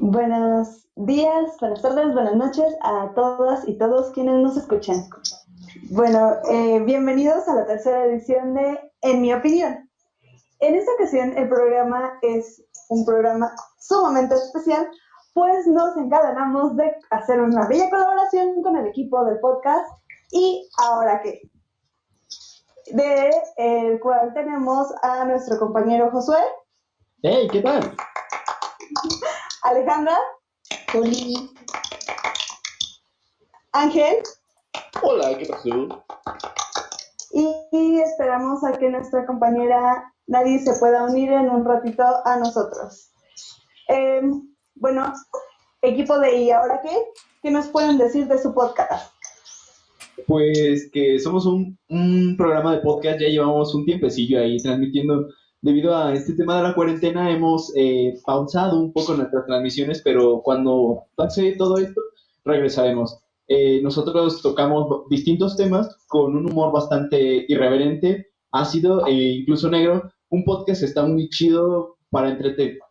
Buenos días, buenas tardes, buenas noches a todas y todos quienes nos escuchan. Bueno, eh, bienvenidos a la tercera edición de En mi opinión. En esta ocasión el programa es un programa sumamente especial, pues nos encadenamos de hacer una bella colaboración con el equipo del podcast y ahora qué, de el cual tenemos a nuestro compañero Josué. Hey, ¿qué tal? Alejandra. Juli. Ángel. Hola, ¿qué pasó? Y, esperamos a que nuestra compañera Nadie se pueda unir en un ratito a nosotros. Em, bueno, equipo de ¿Y ahora qué? ¿Qué nos pueden decir de su podcast? Pues que somos un, un programa de podcast, ya llevamos un tiempecillo ahí transmitiendo debido a este tema de la cuarentena hemos eh, pausado un poco nuestras transmisiones, pero cuando pase todo esto, regresaremos. Eh, nosotros tocamos distintos temas con un humor bastante irreverente, ácido e incluso negro. Un podcast está muy chido para,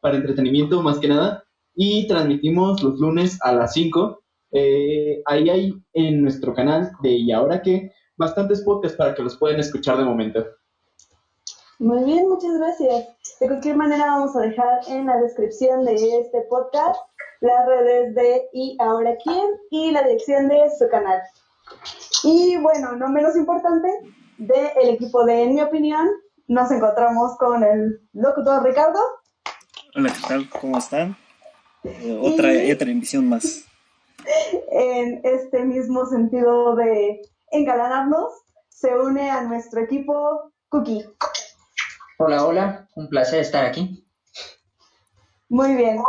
para entretenimiento más que nada y transmitimos los lunes a las 5. Eh, ahí hay en nuestro canal de Y ahora que bastantes podcasts para que los puedan escuchar de momento. Muy bien, muchas gracias. De cualquier manera vamos a dejar en la descripción de este podcast las redes de Y Ahora Quién y la dirección de su canal. Y bueno, no menos importante, del equipo de En mi opinión, nos encontramos con el locutor Ricardo. Hola, ¿qué tal? ¿Cómo están? otra, otra emisión más. En este mismo sentido de engalanarnos, se une a nuestro equipo Cookie. Hola, hola, un placer estar aquí. Muy bien.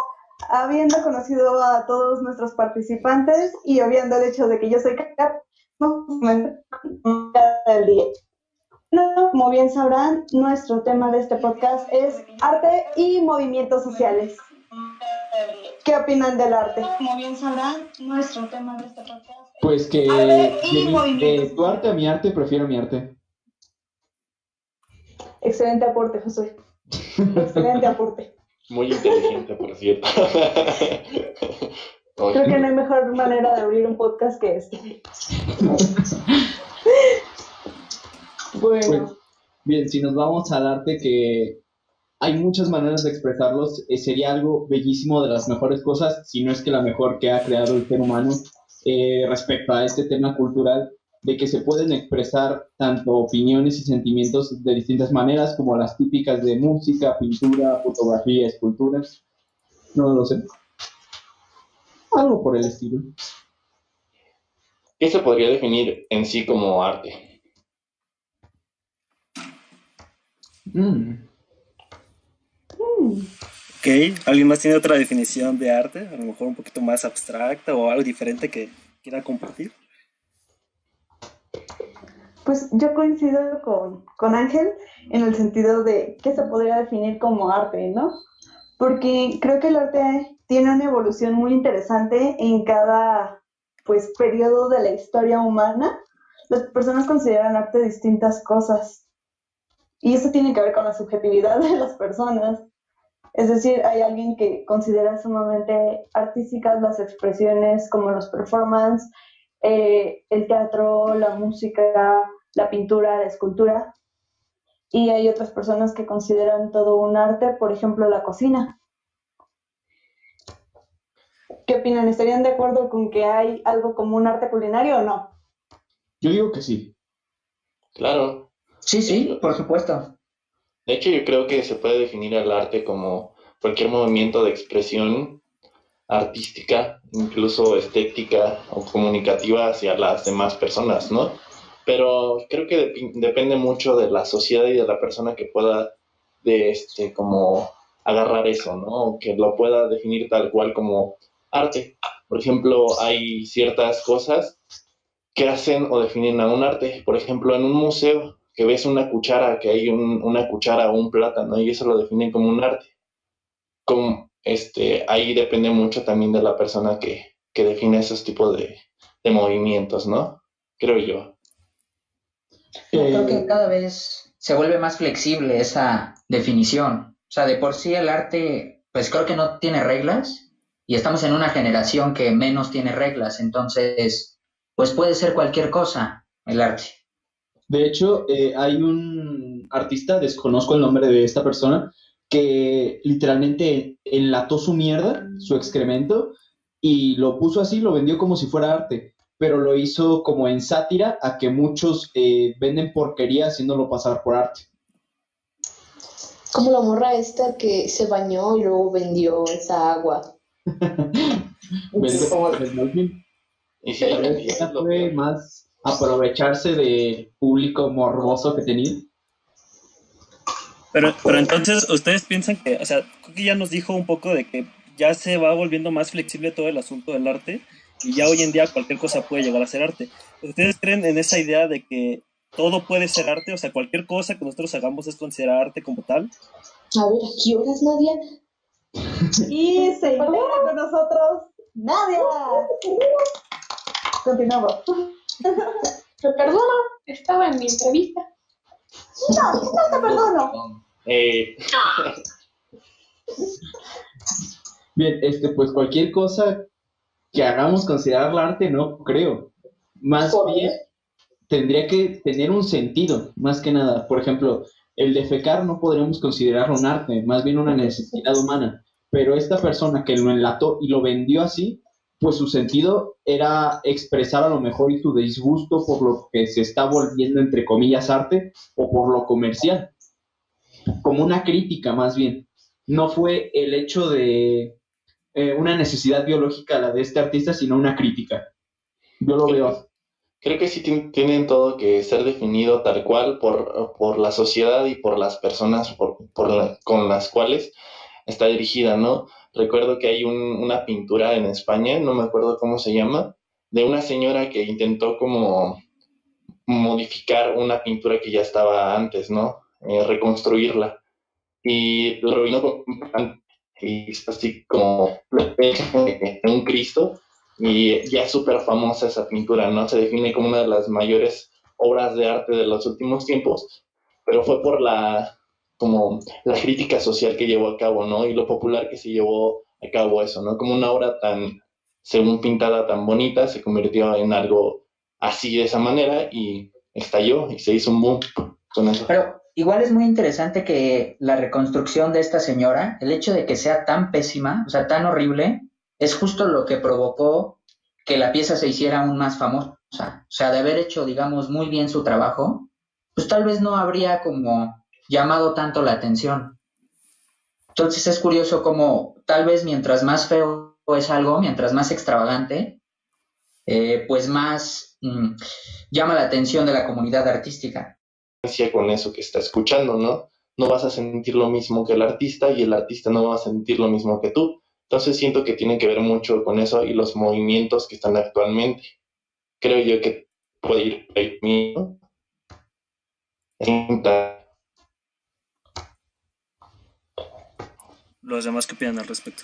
Habiendo conocido a todos nuestros participantes y obviando el hecho de que yo soy Kat, del día. Como bien sabrán, nuestro tema de este podcast es arte y movimientos sociales. ¿Qué opinan del arte? Como bien sabrán, nuestro tema de este podcast. Pues que de tu arte a mi arte, prefiero mi arte. Excelente aporte, Josué. Excelente aporte. Muy inteligente, por cierto. Creo que no hay mejor manera de abrir un podcast que este. bueno. Pues, bien, si nos vamos al arte, que hay muchas maneras de expresarlos, eh, sería algo bellísimo de las mejores cosas, si no es que la mejor que ha creado el ser humano eh, respecto a este tema cultural de que se pueden expresar tanto opiniones y sentimientos de distintas maneras, como las típicas de música, pintura, fotografía, esculturas. No lo sé. Algo por el estilo. ¿Qué se podría definir en sí como arte? Mm. Ok, ¿alguien más tiene otra definición de arte? A lo mejor un poquito más abstracta o algo diferente que quiera compartir. Pues yo coincido con, Ángel en el sentido de que se podría definir como arte, ¿no? Porque creo que el arte tiene una evolución muy interesante en cada pues periodo de la historia humana. Las personas consideran arte distintas cosas. Y eso tiene que ver con la subjetividad de las personas. Es decir, hay alguien que considera sumamente artísticas las expresiones como los performances, eh, el teatro, la música, la pintura, la escultura. Y hay otras personas que consideran todo un arte, por ejemplo, la cocina. ¿Qué opinan? ¿Estarían de acuerdo con que hay algo como un arte culinario o no? Yo digo que sí. Claro. Sí, sí, por supuesto. De hecho, yo creo que se puede definir el arte como cualquier movimiento de expresión artística, incluso estética o comunicativa hacia las demás personas, ¿no? Pero creo que depende mucho de la sociedad y de la persona que pueda, de este, como agarrar eso, ¿no? Que lo pueda definir tal cual como arte. Por ejemplo, hay ciertas cosas que hacen o definen a un arte. Por ejemplo, en un museo que ves una cuchara, que hay una cuchara o un plátano, y eso lo definen como un arte. Como, este, ahí depende mucho también de la persona que, define esos tipos de, movimientos, ¿no? Creo yo. Creo que cada vez se vuelve más flexible esa definición. O sea, de por sí el arte, pues creo que no tiene reglas y estamos en una generación que menos tiene reglas, entonces, pues puede ser cualquier cosa el arte. De hecho, eh, hay un artista, desconozco el nombre de esta persona, que literalmente enlató su mierda, su excremento, y lo puso así, lo vendió como si fuera arte, pero lo hizo como en sátira a que muchos eh, venden porquería haciéndolo pasar por arte. Como la morra esta que se bañó y luego vendió esa agua. fue más aprovecharse del público morboso que tenía. Pero, pero entonces, ¿ustedes piensan que, o sea, Cookie ya nos dijo un poco de que ya se va volviendo más flexible todo el asunto del arte y ya hoy en día cualquier cosa puede llegar a ser arte? ¿Ustedes creen en esa idea de que todo puede ser arte? O sea, cualquier cosa que nosotros hagamos es considerar arte como tal. A ver, ¿a qué horas, Nadia? Y se integra con nosotros Nadia. Continuamos. Te perdono, estaba en mi entrevista. No, no te perdono. Eh, Bien, este, pues cualquier cosa que hagamos considerar arte, no creo. Más ¿Por bien, tendría que tener un sentido, más que nada. Por ejemplo, el defecar no podríamos considerarlo un arte, más bien una necesidad humana. Pero esta persona que lo enlató y lo vendió así, pues su sentido era expresar a lo mejor su disgusto por lo que se está volviendo, entre comillas, arte o por lo comercial. Como una crítica, más bien. No fue el hecho de eh, una necesidad biológica la de este artista, sino una crítica. Yo lo veo creo que sí tien- tienen todo que ser definido tal cual por, por la sociedad y por las personas por, por la- con las cuales está dirigida, ¿no? Recuerdo que hay un- una pintura en España, no me acuerdo cómo se llama, de una señora que intentó como modificar una pintura que ya estaba antes, ¿no? Eh, reconstruirla. Y lo vino es así como un Cristo y ya es súper famosa esa pintura, ¿no? Se define como una de las mayores obras de arte de los últimos tiempos, pero fue por la, como la crítica social que llevó a cabo, ¿no? Y lo popular que se llevó a cabo eso, ¿no? Como una obra tan, según pintada, tan bonita, se convirtió en algo así de esa manera y estalló y se hizo un boom con eso. Pero igual es muy interesante que la reconstrucción de esta señora, el hecho de que sea tan pésima, o sea, tan horrible, es justo lo que provocó que la pieza se hiciera aún más famosa. O sea, de haber hecho, digamos, muy bien su trabajo, pues tal vez no habría como llamado tanto la atención. Entonces es curioso como tal vez mientras más feo es algo, mientras más extravagante, eh, pues más mm, llama la atención de la comunidad artística. Con eso que está escuchando, ¿no? No vas a sentir lo mismo que el artista y el artista no va a sentir lo mismo que tú. Entonces siento que tiene que ver mucho con eso y los movimientos que están actualmente. Creo yo que puede ir por ahí, ¿no? Los demás que opinan al respecto.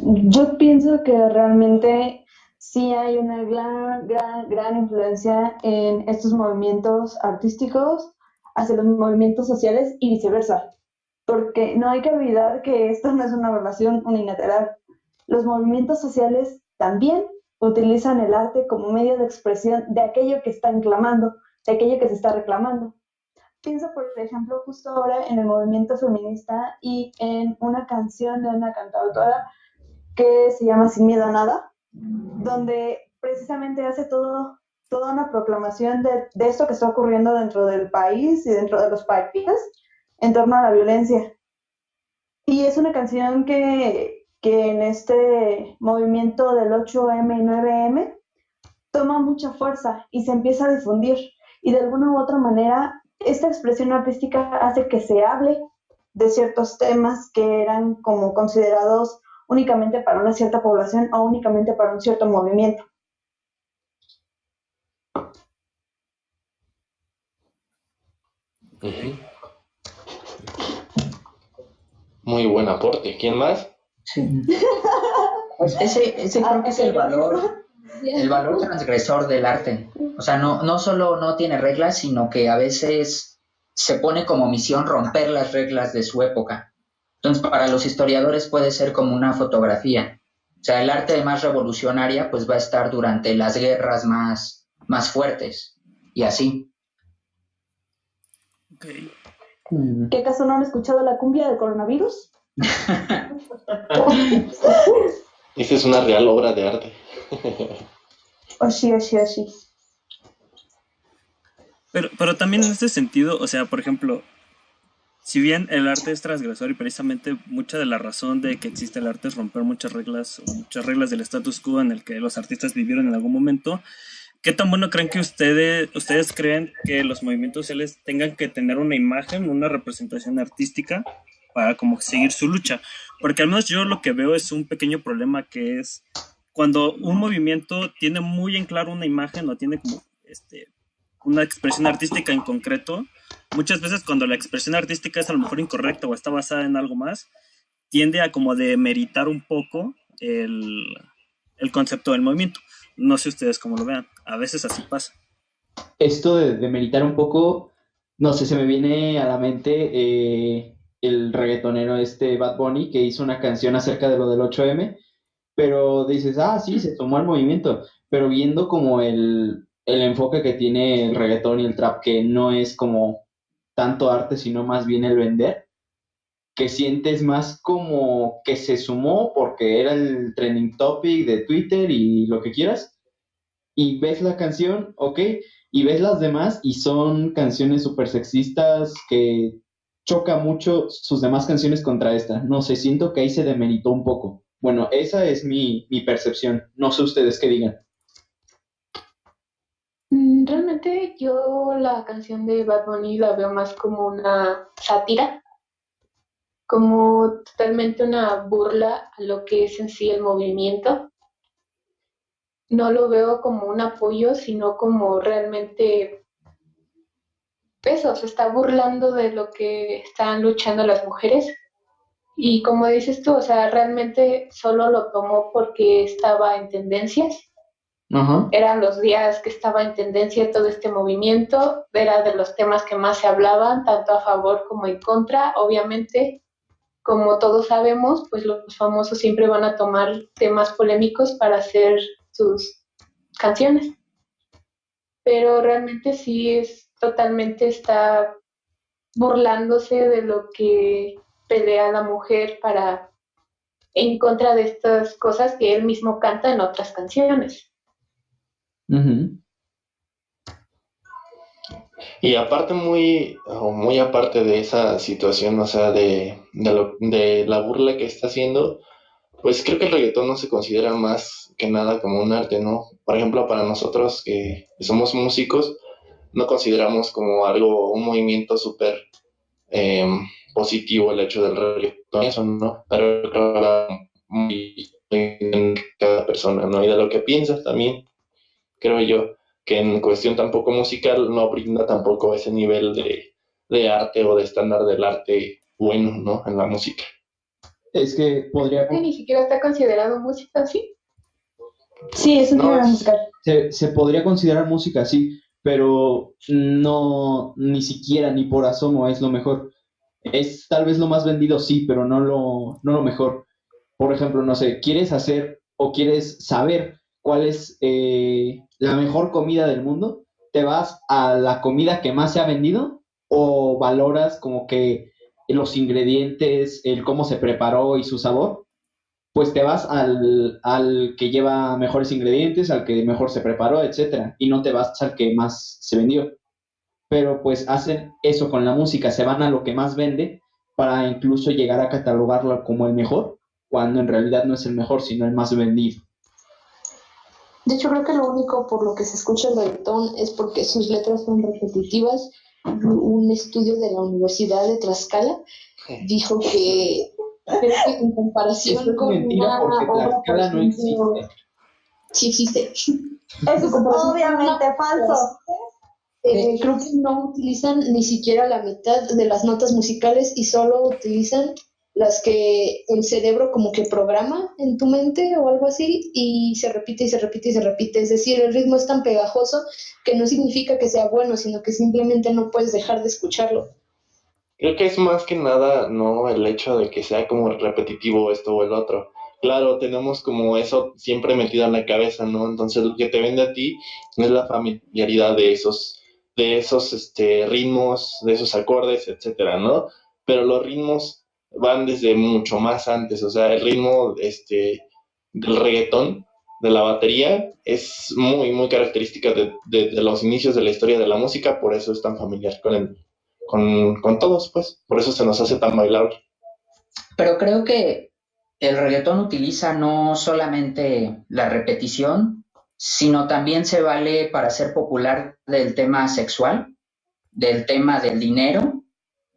Yo pienso que realmente sí hay una gran, gran, gran influencia en estos movimientos artísticos hacia los movimientos sociales y viceversa, porque no hay que olvidar que esto no es una relación unilateral. Los movimientos sociales también utilizan el arte como medio de expresión de aquello que están clamando, de aquello que se está reclamando. Pienso, por ejemplo, justo ahora en el movimiento feminista y en una canción de una cantautora que se llama Sin Miedo a Nada, donde precisamente hace todo, toda una proclamación de, de esto que está ocurriendo dentro del país y dentro de los países en torno a la violencia. Y es una canción que, que en este movimiento del 8M y 9M toma mucha fuerza y se empieza a difundir. Y de alguna u otra manera, esta expresión artística hace que se hable de ciertos temas que eran como considerados únicamente para una cierta población o únicamente para un cierto movimiento. Ujú. Muy buen aporte. ¿Quién más? Sí. Pues ese, ese creo que es el valor, el valor transgresor del arte. O sea, no, no solo no tiene reglas, sino que a veces se pone como misión romper las reglas de su época. Entonces, para los historiadores puede ser como una fotografía. O sea, el arte más revolucionaria pues va a estar durante las guerras más, más fuertes y así. Ok. ¿Qué acaso no han escuchado la cumbia del coronavirus? Esa es una real obra de arte. Oshi, oshi, oshi. Pero, pero también en este sentido, o sea, por ejemplo, si bien el arte es transgresor y precisamente mucha de la razón de que existe el arte es romper muchas reglas o muchas reglas del status quo en el que los artistas vivieron en algún momento, ¿qué tan bueno creen que ustedes, ustedes creen que los movimientos sociales tengan que tener una imagen, una representación artística para como seguir su lucha? Porque al menos yo lo que veo es un pequeño problema que es cuando un movimiento tiene muy en claro una imagen o tiene como este, una expresión artística en concreto, muchas veces cuando la expresión artística es a lo mejor incorrecta o está basada en algo más, tiende a como demeritar un poco el, el concepto del movimiento. No sé ustedes cómo lo vean, a veces así pasa. Esto de, de meditar un poco, no sé, se me viene a la mente eh, el reggaetonero este Bad Bunny que hizo una canción acerca de lo del 8M, pero dices, ah, sí, se tomó al movimiento, pero viendo como el, el enfoque que tiene el reggaetón y el trap, que no es como tanto arte, sino más bien el vender, que sientes más como que se sumó porque era el trending topic de Twitter y lo que quieras, y ves la canción, ok, y ves las demás y son canciones súper sexistas que choca mucho sus demás canciones contra esta. No sé, siento que ahí se demeritó un poco. Bueno, esa es mi, mi percepción. No sé ustedes qué digan. Mm, Realmente yo la canción de Bad Bunny la veo más como una sátira, como totalmente una burla a lo que es en sí el movimiento. No lo veo como un apoyo, sino como realmente eso, se está burlando de lo que están luchando las mujeres. Y como dices tú, o sea, realmente solo lo tomó porque estaba en tendencias Eran los días que estaba en tendencia todo este movimiento, era de los temas que más se hablaban, tanto a favor como en contra. Obviamente, como todos sabemos, pues los famosos siempre van a tomar temas polémicos para hacer sus canciones. Pero realmente sí es totalmente está burlándose de lo que pelea la mujer para en contra de estas cosas que él mismo canta en otras canciones. Ujú. Y aparte, muy, o muy aparte de esa situación, o sea, de, de, lo- de la burla que está haciendo, pues creo que el reggaetón no se considera más que nada como un arte, ¿no? Por ejemplo, para nosotros que somos músicos, no consideramos como algo, un movimiento súper em, positivo el hecho del reggaetón, eso, ¿no? Pero en cada persona, ¿no? Y de lo que piensas también, creo yo que en cuestión tampoco musical no brinda tampoco ese nivel de, de arte o de estándar del arte bueno, ¿no? En la música. Es que podría, Que ni siquiera está considerado música así. Sí, es un No, musical. se, se podría considerar música, sí, pero no, ni siquiera, ni por asomo es lo mejor. Es tal vez lo más vendido, sí, pero no lo, no lo mejor. Por ejemplo, no sé, ¿quieres hacer o quieres saber cuál es eh, la mejor comida del mundo? ¿Te vas a la comida que más se ha vendido o valoras como que los ingredientes, el cómo se preparó y su sabor? pues te vas al, al que lleva mejores ingredientes, al que mejor se preparó, etcétera, y no te vas al que más se vendió. Pero pues hacen eso con la música, se van a lo que más vende para incluso llegar a catalogarlo como el mejor, cuando en realidad no es el mejor, sino el más vendido. De hecho, creo que lo único por lo que se escucha el reggaetón es porque sus letras son repetitivas. Un estudio de la Universidad de Tlaxcala dijo que, que en comparación es con una porque obra, Tlaxcala no existe. sí existe. Eso es obviamente falso. Eh, creo que no utilizan ni siquiera la mitad de las notas musicales y solo utilizan las que el cerebro como que programa en tu mente o algo así y se repite y se repite y se repite. Es decir, el ritmo es tan pegajoso que no significa que sea bueno, sino que simplemente no puedes dejar de escucharlo. Creo que es más que nada, no el hecho de que sea como repetitivo esto o el otro. Claro, tenemos como eso siempre metido en la cabeza, ¿no? Entonces lo que te vende a ti es la familiaridad de esos, de esos este, ritmos, de esos acordes, etcétera, ¿no? Pero los ritmos van desde mucho más antes, o sea, el ritmo este, del reggaetón, de la batería, es muy, muy característica de, de, los inicios de la historia de la música, por eso es tan familiar con, el, con, con todos, pues, por eso se nos hace tan bailable. Pero creo que el reggaetón utiliza no solamente la repetición, sino también se vale para ser popular del tema sexual, del tema del dinero,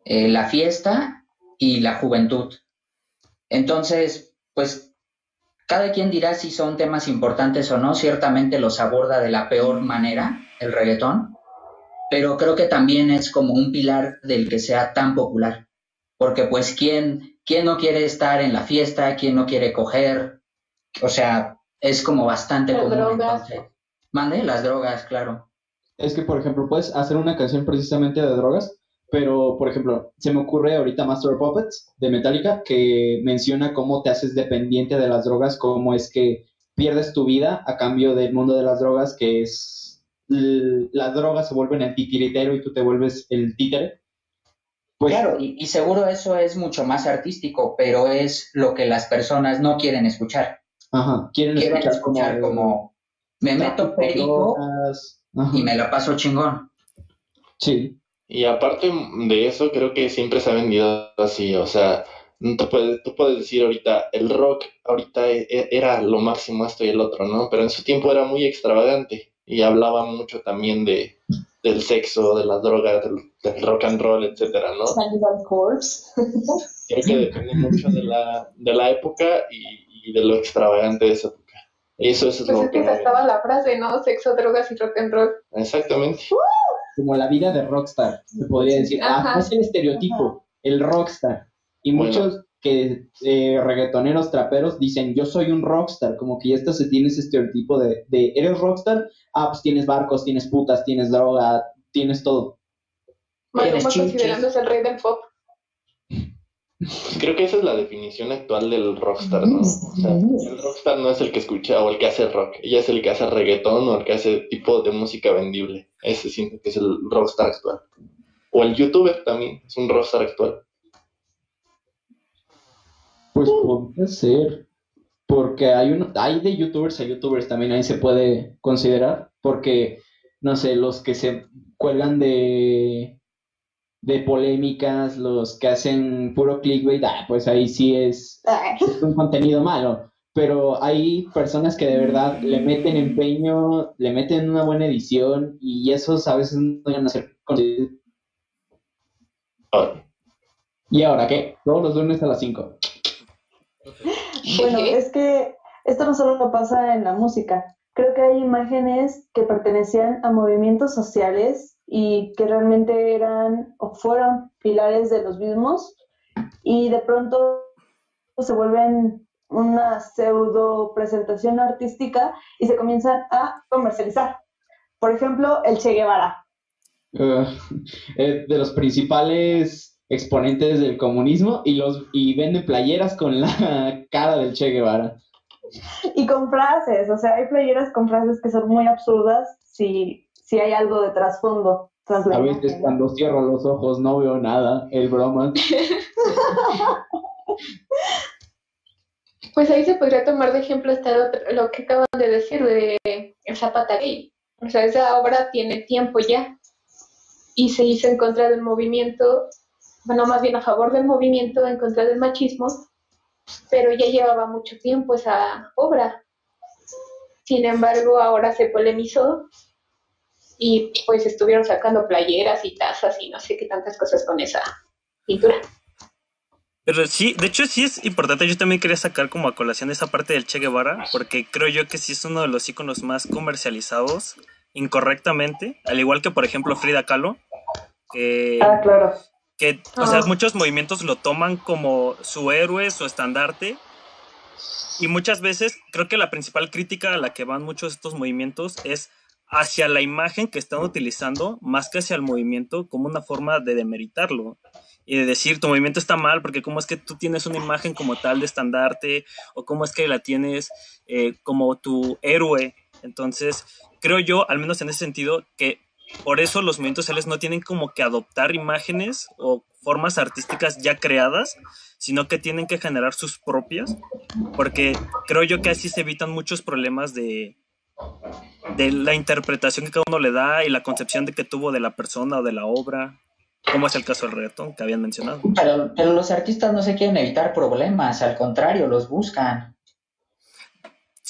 eh, la fiesta y la juventud. Entonces, pues cada quien dirá si son temas importantes o no, ciertamente los aborda de la peor manera el reggaetón, pero creo que también es como un pilar del que sea tan popular, porque pues quién ¿quién no quiere estar en la fiesta? ¿Quién no quiere coger? O sea, es como bastante Las común. drogas. entonces. Mande, las drogas, claro. Es que, por ejemplo, puedes hacer una canción precisamente de drogas, pero, por ejemplo, se me ocurre ahorita Master of Puppets de Metallica, que menciona cómo te haces dependiente de las drogas, cómo es que pierdes tu vida a cambio del mundo de las drogas, que es las drogas se vuelven el titiritero y tú te vuelves el títere. Pues claro, y, y seguro eso es mucho más artístico, pero es lo que las personas no quieren escuchar. ajá, quieren Quieren escuchar, escuchar como, como, me meto perico y me la paso chingón. Sí, Y aparte de eso, creo que siempre se ha vendido así, o sea, te puedes, tú puedes decir ahorita, el rock ahorita e- e- era lo máximo esto y el otro, ¿no? Pero en su tiempo era muy extravagante y hablaba mucho también de, del sexo, de las drogas, del, del rock and roll, etcétera, ¿no? Creo que depende mucho de la, de la época y, y de lo extravagante de esa época. Eso, eso es Pues lo es que que... estaba la frase, ¿no? Sexo, drogas y rock and roll. Exactamente. Como la vida de rockstar, se podría decir. Ah, es el estereotipo, el rockstar. Y Bueno. muchos que eh, reggaetoneros, traperos dicen, yo soy un rockstar, como que ya esto se tiene ese estereotipo de, de, ¿eres rockstar? Ah, pues tienes barcos, tienes putas, tienes droga, tienes todo. Tienes Maluma chinches. considerándose el rey del pop. Pues creo que esa es la definición actual del rockstar, ¿no? O sea, el rockstar no es el que escucha o el que hace rock, ella es el que hace reggaetón o el que hace tipo de música vendible. Ese siento que es el rockstar actual. O el youtuber también es un rockstar actual. Pues puede ser. Porque hay uno, hay de youtubers a youtubers también, ahí se puede considerar. Porque, no sé, los que se cuelgan de, de polémicas, los que hacen puro clickbait, ah, pues ahí sí es, es un contenido malo. Pero hay personas que de verdad le meten empeño, le meten una buena edición y esos a veces no llegan a ser conocidos. ¿Y ahora qué? Todos los lunes a las 5. Bueno, es que esto no solo pasa en la música. Creo que hay imágenes que pertenecían a movimientos sociales y que realmente eran o fueron pilares de los mismos y de pronto se vuelven una pseudo presentación artística y se comienzan a comercializar. Por ejemplo, el Che Guevara. Uh, eh, de los principales exponentes del comunismo y los y venden playeras con la cara del Che Guevara. Y con frases, o sea, hay playeras con frases que son muy absurdas si, si hay algo de trasfondo. tras la A veces cuando cierro los ojos no veo nada, el broma. Pues ahí se podría tomar de ejemplo hasta lo, lo que acaban de decir de el Zapata Gay. O sea, esa obra tiene tiempo ya y se hizo en contra del movimiento, bueno, más bien a favor del movimiento, en contra del machismo, pero ya llevaba mucho tiempo esa obra. Sin embargo, ahora se polemizó y pues estuvieron sacando playeras y tazas y no sé qué tantas cosas con esa pintura. Pero sí, de hecho sí es importante. Yo también quería sacar como a colación esa parte del Che Guevara, porque creo yo que sí es uno de los íconos más comercializados incorrectamente, al igual que por ejemplo Frida Kahlo, que, Ah, claro. que o sea, Ah. muchos movimientos lo toman como su héroe, su estandarte, y muchas veces creo que la principal crítica a la que van muchos de estos movimientos es hacia la imagen que están utilizando más que hacia el movimiento como una forma de demeritarlo. y de decir tu movimiento está mal porque cómo es que tú tienes una imagen como tal de estandarte o cómo es que la tienes eh, como tu héroe. Entonces, creo yo, al menos en ese sentido, que por eso los movimientos sociales no tienen como que adoptar imágenes o formas artísticas ya creadas, sino que tienen que generar sus propias, porque creo yo que así se evitan muchos problemas de, de la interpretación que cada uno le da y la concepción de que tuvo de la persona o de la obra, como es el caso del reggaetón que habían mencionado. Pero, pero los artistas no se quieren evitar problemas, al contrario, los buscan.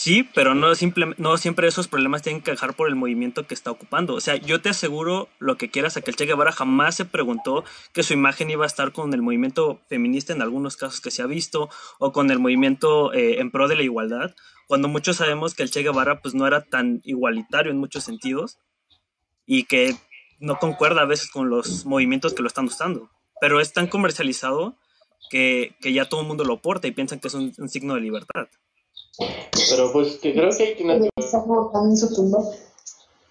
Sí, pero no, no siempre esos problemas tienen que dejar por el movimiento que está ocupando. O sea, yo te aseguro lo que quieras a que el Che Guevara jamás se preguntó que su imagen iba a estar con el movimiento feminista en algunos casos que se ha visto o con el movimiento eh, en pro de la igualdad, cuando muchos sabemos que el Che Guevara pues no era tan igualitario en muchos sentidos y que no concuerda a veces con los movimientos que lo están usando. Pero es tan comercializado que, ya todo el mundo lo porta y piensan que es un signo de libertad. Pero pues que creo que tiene que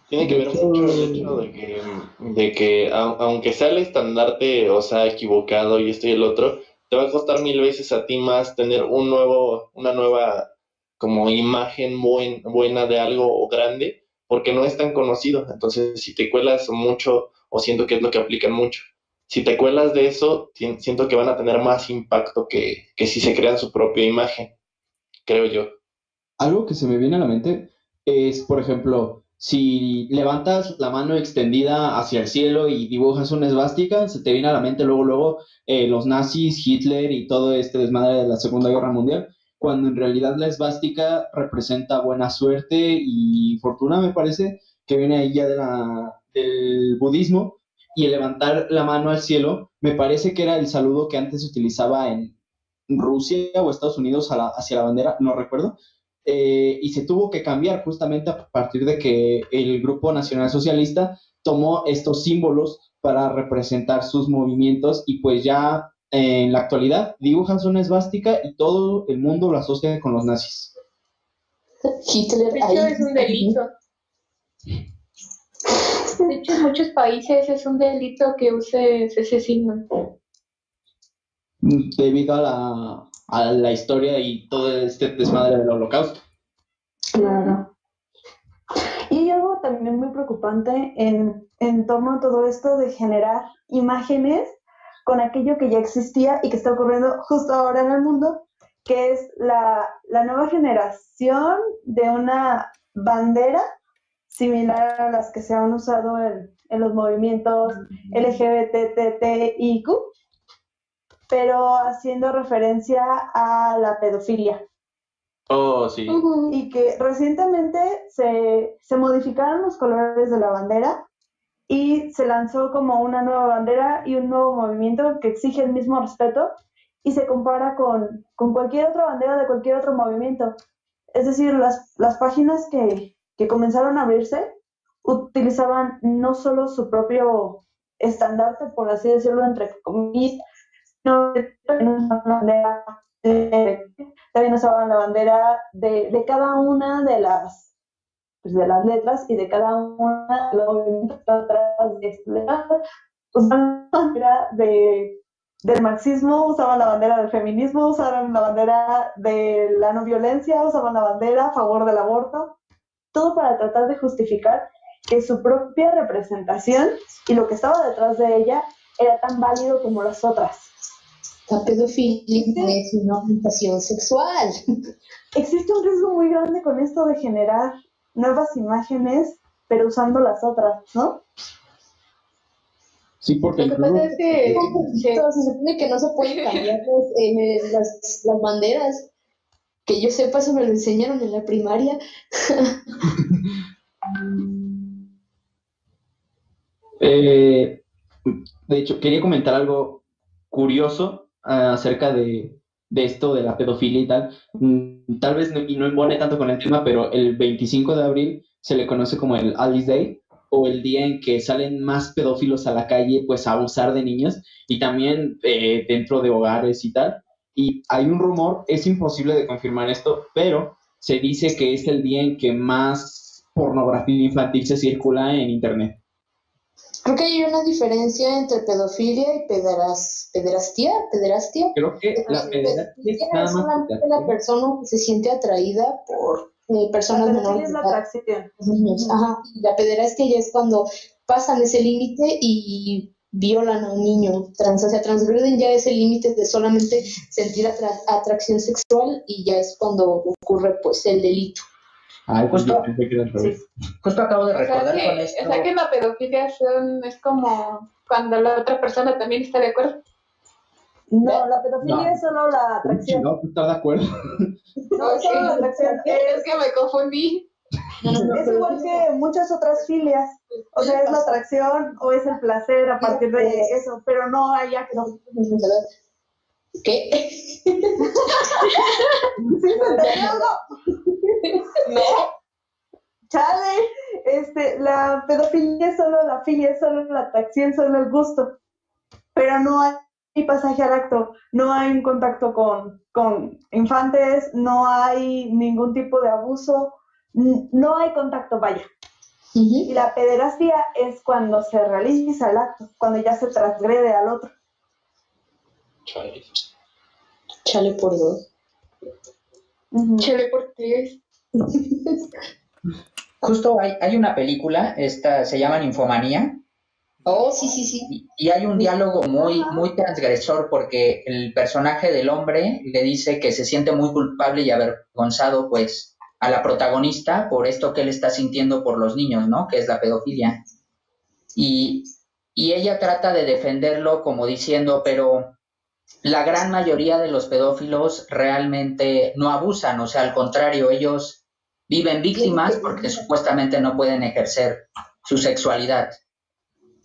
tiene que ver mucho el hecho de que, de que aunque sea el estandarte o sea equivocado y esto y el otro, te va a costar mil veces a ti más tener un nuevo, una nueva como imagen buen, buena de algo grande, porque no es tan conocido. Entonces, si te cuelas mucho, o siento que es lo que aplican mucho, si te cuelas de eso, siento que van a tener más impacto que, que si se crean su propia imagen creo yo. Algo que se me viene a la mente es, por ejemplo, si levantas la mano extendida hacia el cielo y dibujas una esvástica, se te viene a la mente luego, luego eh, los nazis, Hitler y todo este desmadre de la Segunda Guerra Mundial, cuando en realidad la esvástica representa buena suerte y fortuna, me parece, que viene ahí ya de la, del budismo, y el levantar la mano al cielo, me parece que era el saludo que antes se utilizaba en, Rusia o Estados Unidos hacia la bandera, no recuerdo, eh, y se tuvo que cambiar justamente a partir de que el Grupo Nacional Socialista tomó estos símbolos para representar sus movimientos y pues ya en la actualidad dibujan una esvástica y todo el mundo lo asocia con los nazis. Hitler de hecho, es un delito. De hecho, en muchos países es un delito que uses ese signo debido a la, a la historia y todo este desmadre del holocausto. Claro. Y hay algo también muy preocupante en, en torno a todo esto de generar imágenes con aquello que ya existía y que está ocurriendo justo ahora en el mundo, que es la, la nueva generación de una bandera similar a las que se han usado en, en los movimientos LGBTTIQ, pero haciendo referencia a la pedofilia. Oh, sí. Y que recientemente se, se modificaron los colores de la bandera y se lanzó como una nueva bandera y un nuevo movimiento que exige el mismo respeto y se compara con, con cualquier otra bandera de cualquier otro movimiento. Es decir, las, las páginas que, que comenzaron a abrirse utilizaban no solo su propio estandarte, por así decirlo, entre comillas, no, también usaban la bandera de, también usaban la bandera de, de cada una de las pues, de las letras y de cada una de los movimientos de estas usaban la bandera de, del marxismo, usaban la bandera del feminismo, usaban la bandera de la no violencia, usaban la bandera a favor del aborto, todo para tratar de justificar que su propia representación y lo que estaba detrás de ella era tan válido como las otras. La pedofilia es una orientación sexual. Existe un riesgo muy grande con esto de generar nuevas imágenes, pero usando las otras, ¿no? Sí, porque lo que pasa es que se supone que no se pueden cambiar eh, las, las banderas. Que yo sepa, eso me lo enseñaron en la primaria. eh, de hecho, quería comentar algo curioso acerca de, esto de la pedofilia y tal. Mm, tal vez no, y no embone tanto con el tema, pero el 25 de abril se le conoce como el Alice Day o el día en que salen más pedófilos a la calle pues a abusar de niños y también eh, dentro de hogares y tal. Y hay un rumor, es imposible de confirmar esto, pero se dice que es el día en que más pornografía infantil se circula en internet. Creo que hay una diferencia entre pedofilia y pederas, pederastía, pederastia. Creo que la pederastia es nada más solamente la persona que se siente atraída por eh, personas La menores la edad. atracción. Niños, Ajá. Y La pederastia ya es cuando pasan ese límite y violan a un niño trans, o sea, transgreden ya ese límite de solamente sentir atra- atracción sexual y ya es cuando ocurre pues el delito. Ay, pues Justo- yo pensé que era al revés. Justo acabo de O sea, recordar que, con o esto. sea que la pedofilia son- es como cuando la otra persona también está de acuerdo. No, la pedofilia No. es solo la atracción. No, ¿estás de acuerdo? No, es solo la atracción. Es que me confundí. Es igual que muchas otras filias. O sea, es la atracción o es el placer a partir de eso, pero no hay acto. ¿Qué? No. Chale, este, la pedofilia es solo la filia, es solo la atracción, solo el gusto. Pero no hay pasaje al acto, no hay un contacto con, con infantes, no hay ningún tipo de abuso, no hay contacto, vaya. Y la pederastia es cuando se realiza el acto, cuando ya se transgrede al otro. Chale. Chale por dos. Chale por tres. Justo hay, hay una película, esta se llama Ninfomanía, Oh, sí, sí, sí. y, y hay un diálogo muy, muy transgresor porque el personaje del hombre le dice que se siente muy culpable y avergonzado, pues, a la protagonista por esto que él está sintiendo por los niños, ¿no? Que es la pedofilia. Y, y ella trata de defenderlo como diciendo, pero la gran mayoría de los pedófilos realmente no abusan, o sea, al contrario, ellos viven víctimas porque supuestamente no pueden ejercer su sexualidad.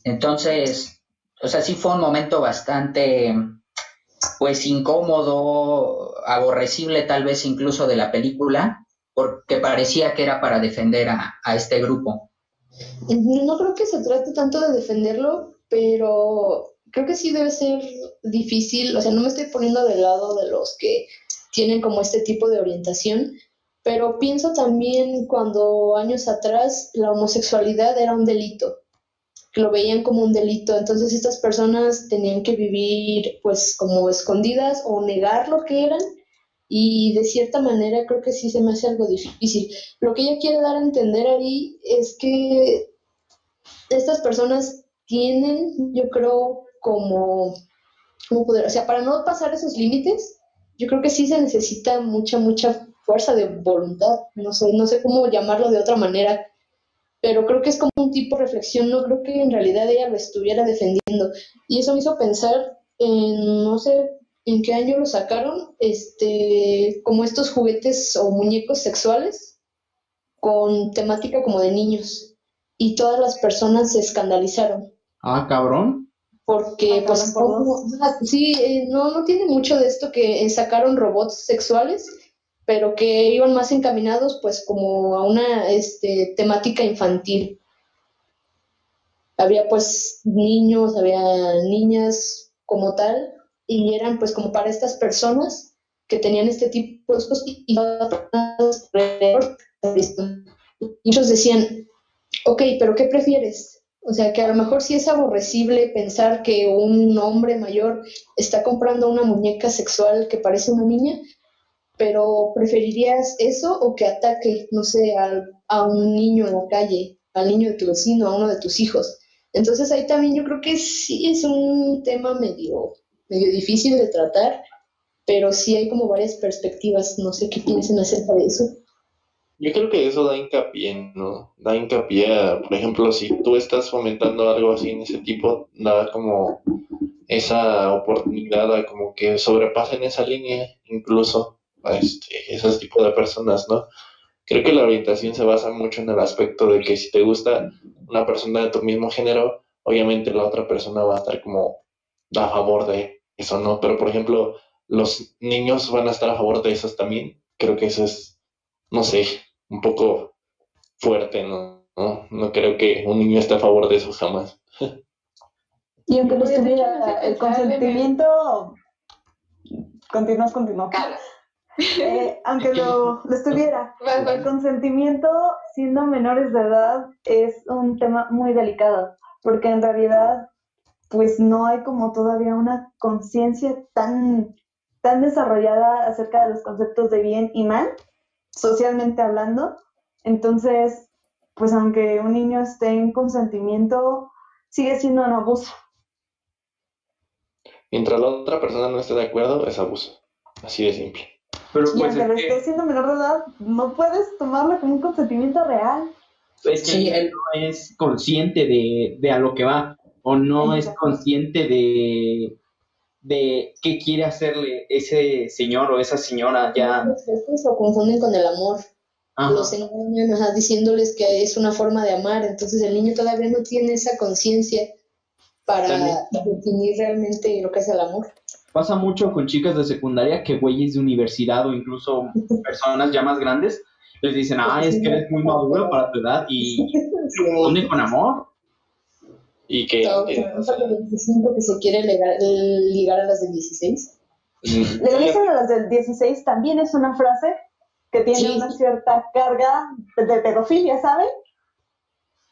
Entonces, o sea, sí fue un momento bastante, pues, incómodo, aborrecible tal vez incluso de la película, porque parecía que era para defender a, a este grupo. No creo que se trate tanto de defenderlo, pero creo que sí debe ser difícil, o sea, no me estoy poniendo del lado de los que tienen como este tipo de orientación, pero pienso también cuando años atrás la homosexualidad era un delito, que lo veían como un delito, entonces estas personas tenían que vivir pues como escondidas o negar lo que eran y de cierta manera creo que sí se me hace algo difícil. Lo que ella quiere dar a entender ahí es que estas personas tienen, yo creo, como, ¿cómo poder? O sea, para no pasar esos límites, yo creo que sí se necesita mucha, mucha fuerza de voluntad, no sé, no sé cómo llamarlo de otra manera, pero creo que es como un tipo de reflexión, no creo que en realidad ella lo estuviera defendiendo. Y eso me hizo pensar en, no sé, en qué año lo sacaron, este, como estos juguetes o muñecos sexuales con temática como de niños. Y todas las personas se escandalizaron Ah, cabrón. Porque Ah, pues como- ajá, sí eh, no no tiene mucho de esto que eh, sacaron robots sexuales pero que iban más encaminados pues como a una este temática infantil. Había pues niños había niñas como tal y eran pues como para estas personas que tenían este tipo de cosas y y muchos decían ok, pero ¿qué prefieres? O sea, que a lo mejor sí es aborrecible pensar que un hombre mayor está comprando una muñeca sexual que parece una niña, pero ¿preferirías eso o que ataque, no sé, al- a, un niño en la calle, al niño de tu vecino, a uno de tus hijos? Entonces ahí también yo creo que sí es un tema medio, medio difícil de tratar, pero sí hay como varias perspectivas, no sé qué piensen acerca de eso. Yo creo que eso da hincapié, ¿no? Da hincapié a, por ejemplo, si tú estás fomentando algo así en ese tipo, da como esa oportunidad a como que sobrepasen esa línea, incluso a este, esos tipos de personas, ¿no? Creo que la orientación se basa mucho en el aspecto de que si te gusta una persona de tu mismo género, obviamente la otra persona va a estar como a favor de eso, ¿no? Pero, por ejemplo, los niños van a estar a favor de esos también. Creo que eso es, no sé, un poco fuerte, ¿no? No, no creo que un niño esté a favor de eso jamás. Y aunque no hace el consentimiento, continúas, continúa. Claro. Eh, aunque lo, lo estuviera, el consentimiento siendo menores de edad es un tema muy delicado, porque en realidad pues no hay como todavía una conciencia tan, tan desarrollada acerca de los conceptos de bien y mal, socialmente hablando. Entonces, pues aunque un niño esté en consentimiento, sigue siendo un abuso. Mientras la otra persona no esté de acuerdo, es abuso. Así de simple. Pero Y pues aunque es que, esté siendo menor de edad, no puedes tomarlo como un consentimiento real. es que Sí, él no es consciente de, de a lo que va, o no es consciente de, de qué quiere hacerle ese señor o esa señora ya. Lo confunden con el amor. Ajá. Los engañan, ajá, diciéndoles que es una forma de amar. Entonces el niño todavía no tiene esa conciencia para También. definir realmente lo que es el amor. Pasa mucho con chicas de secundaria que güeyes de universidad o incluso personas ya más grandes les dicen, ah, es que eres muy maduro para tu edad y responden con amor. Y que Todo, eh, de 25 que se quiere ligar, ligar a las de 16. mm, Le dicen a las del 16 también es una frase que tiene Sí. una cierta carga de, de pedofilia, ¿saben?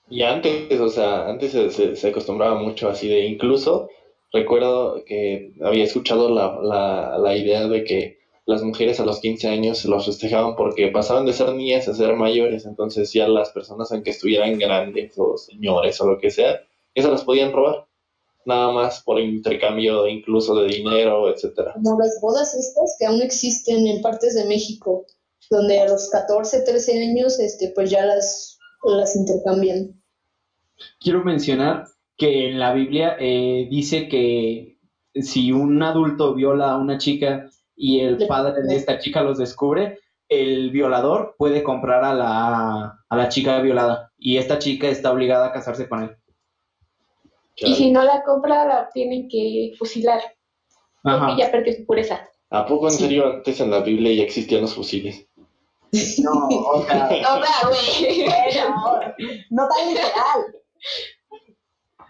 Y antes, o sea, antes se, se- se acostumbraba mucho así de, incluso recuerdo que había escuchado la, la, la idea de que las mujeres a los 15 años se los festejaban porque pasaban de ser niñas a ser mayores, entonces ya las personas aunque estuvieran grandes o señores o lo que sea, esas las podían robar, nada más por intercambio incluso de dinero, etcétera. Como las bodas estas que aún existen en partes de México, donde a los 14, 13 años, este, pues ya las, las intercambian. Quiero mencionar que en la Biblia eh, dice que si un adulto viola a una chica y el padre de esta chica los descubre, el violador puede comprar a la, a la chica violada y esta chica está obligada a casarse con él. Y si no la compra, la tienen que fusilar, Ajá. porque ya perdió su pureza. ¿A poco en serio antes en la Biblia ya existían los fusiles? No, o sea, No, güey. Bueno, no tan literal.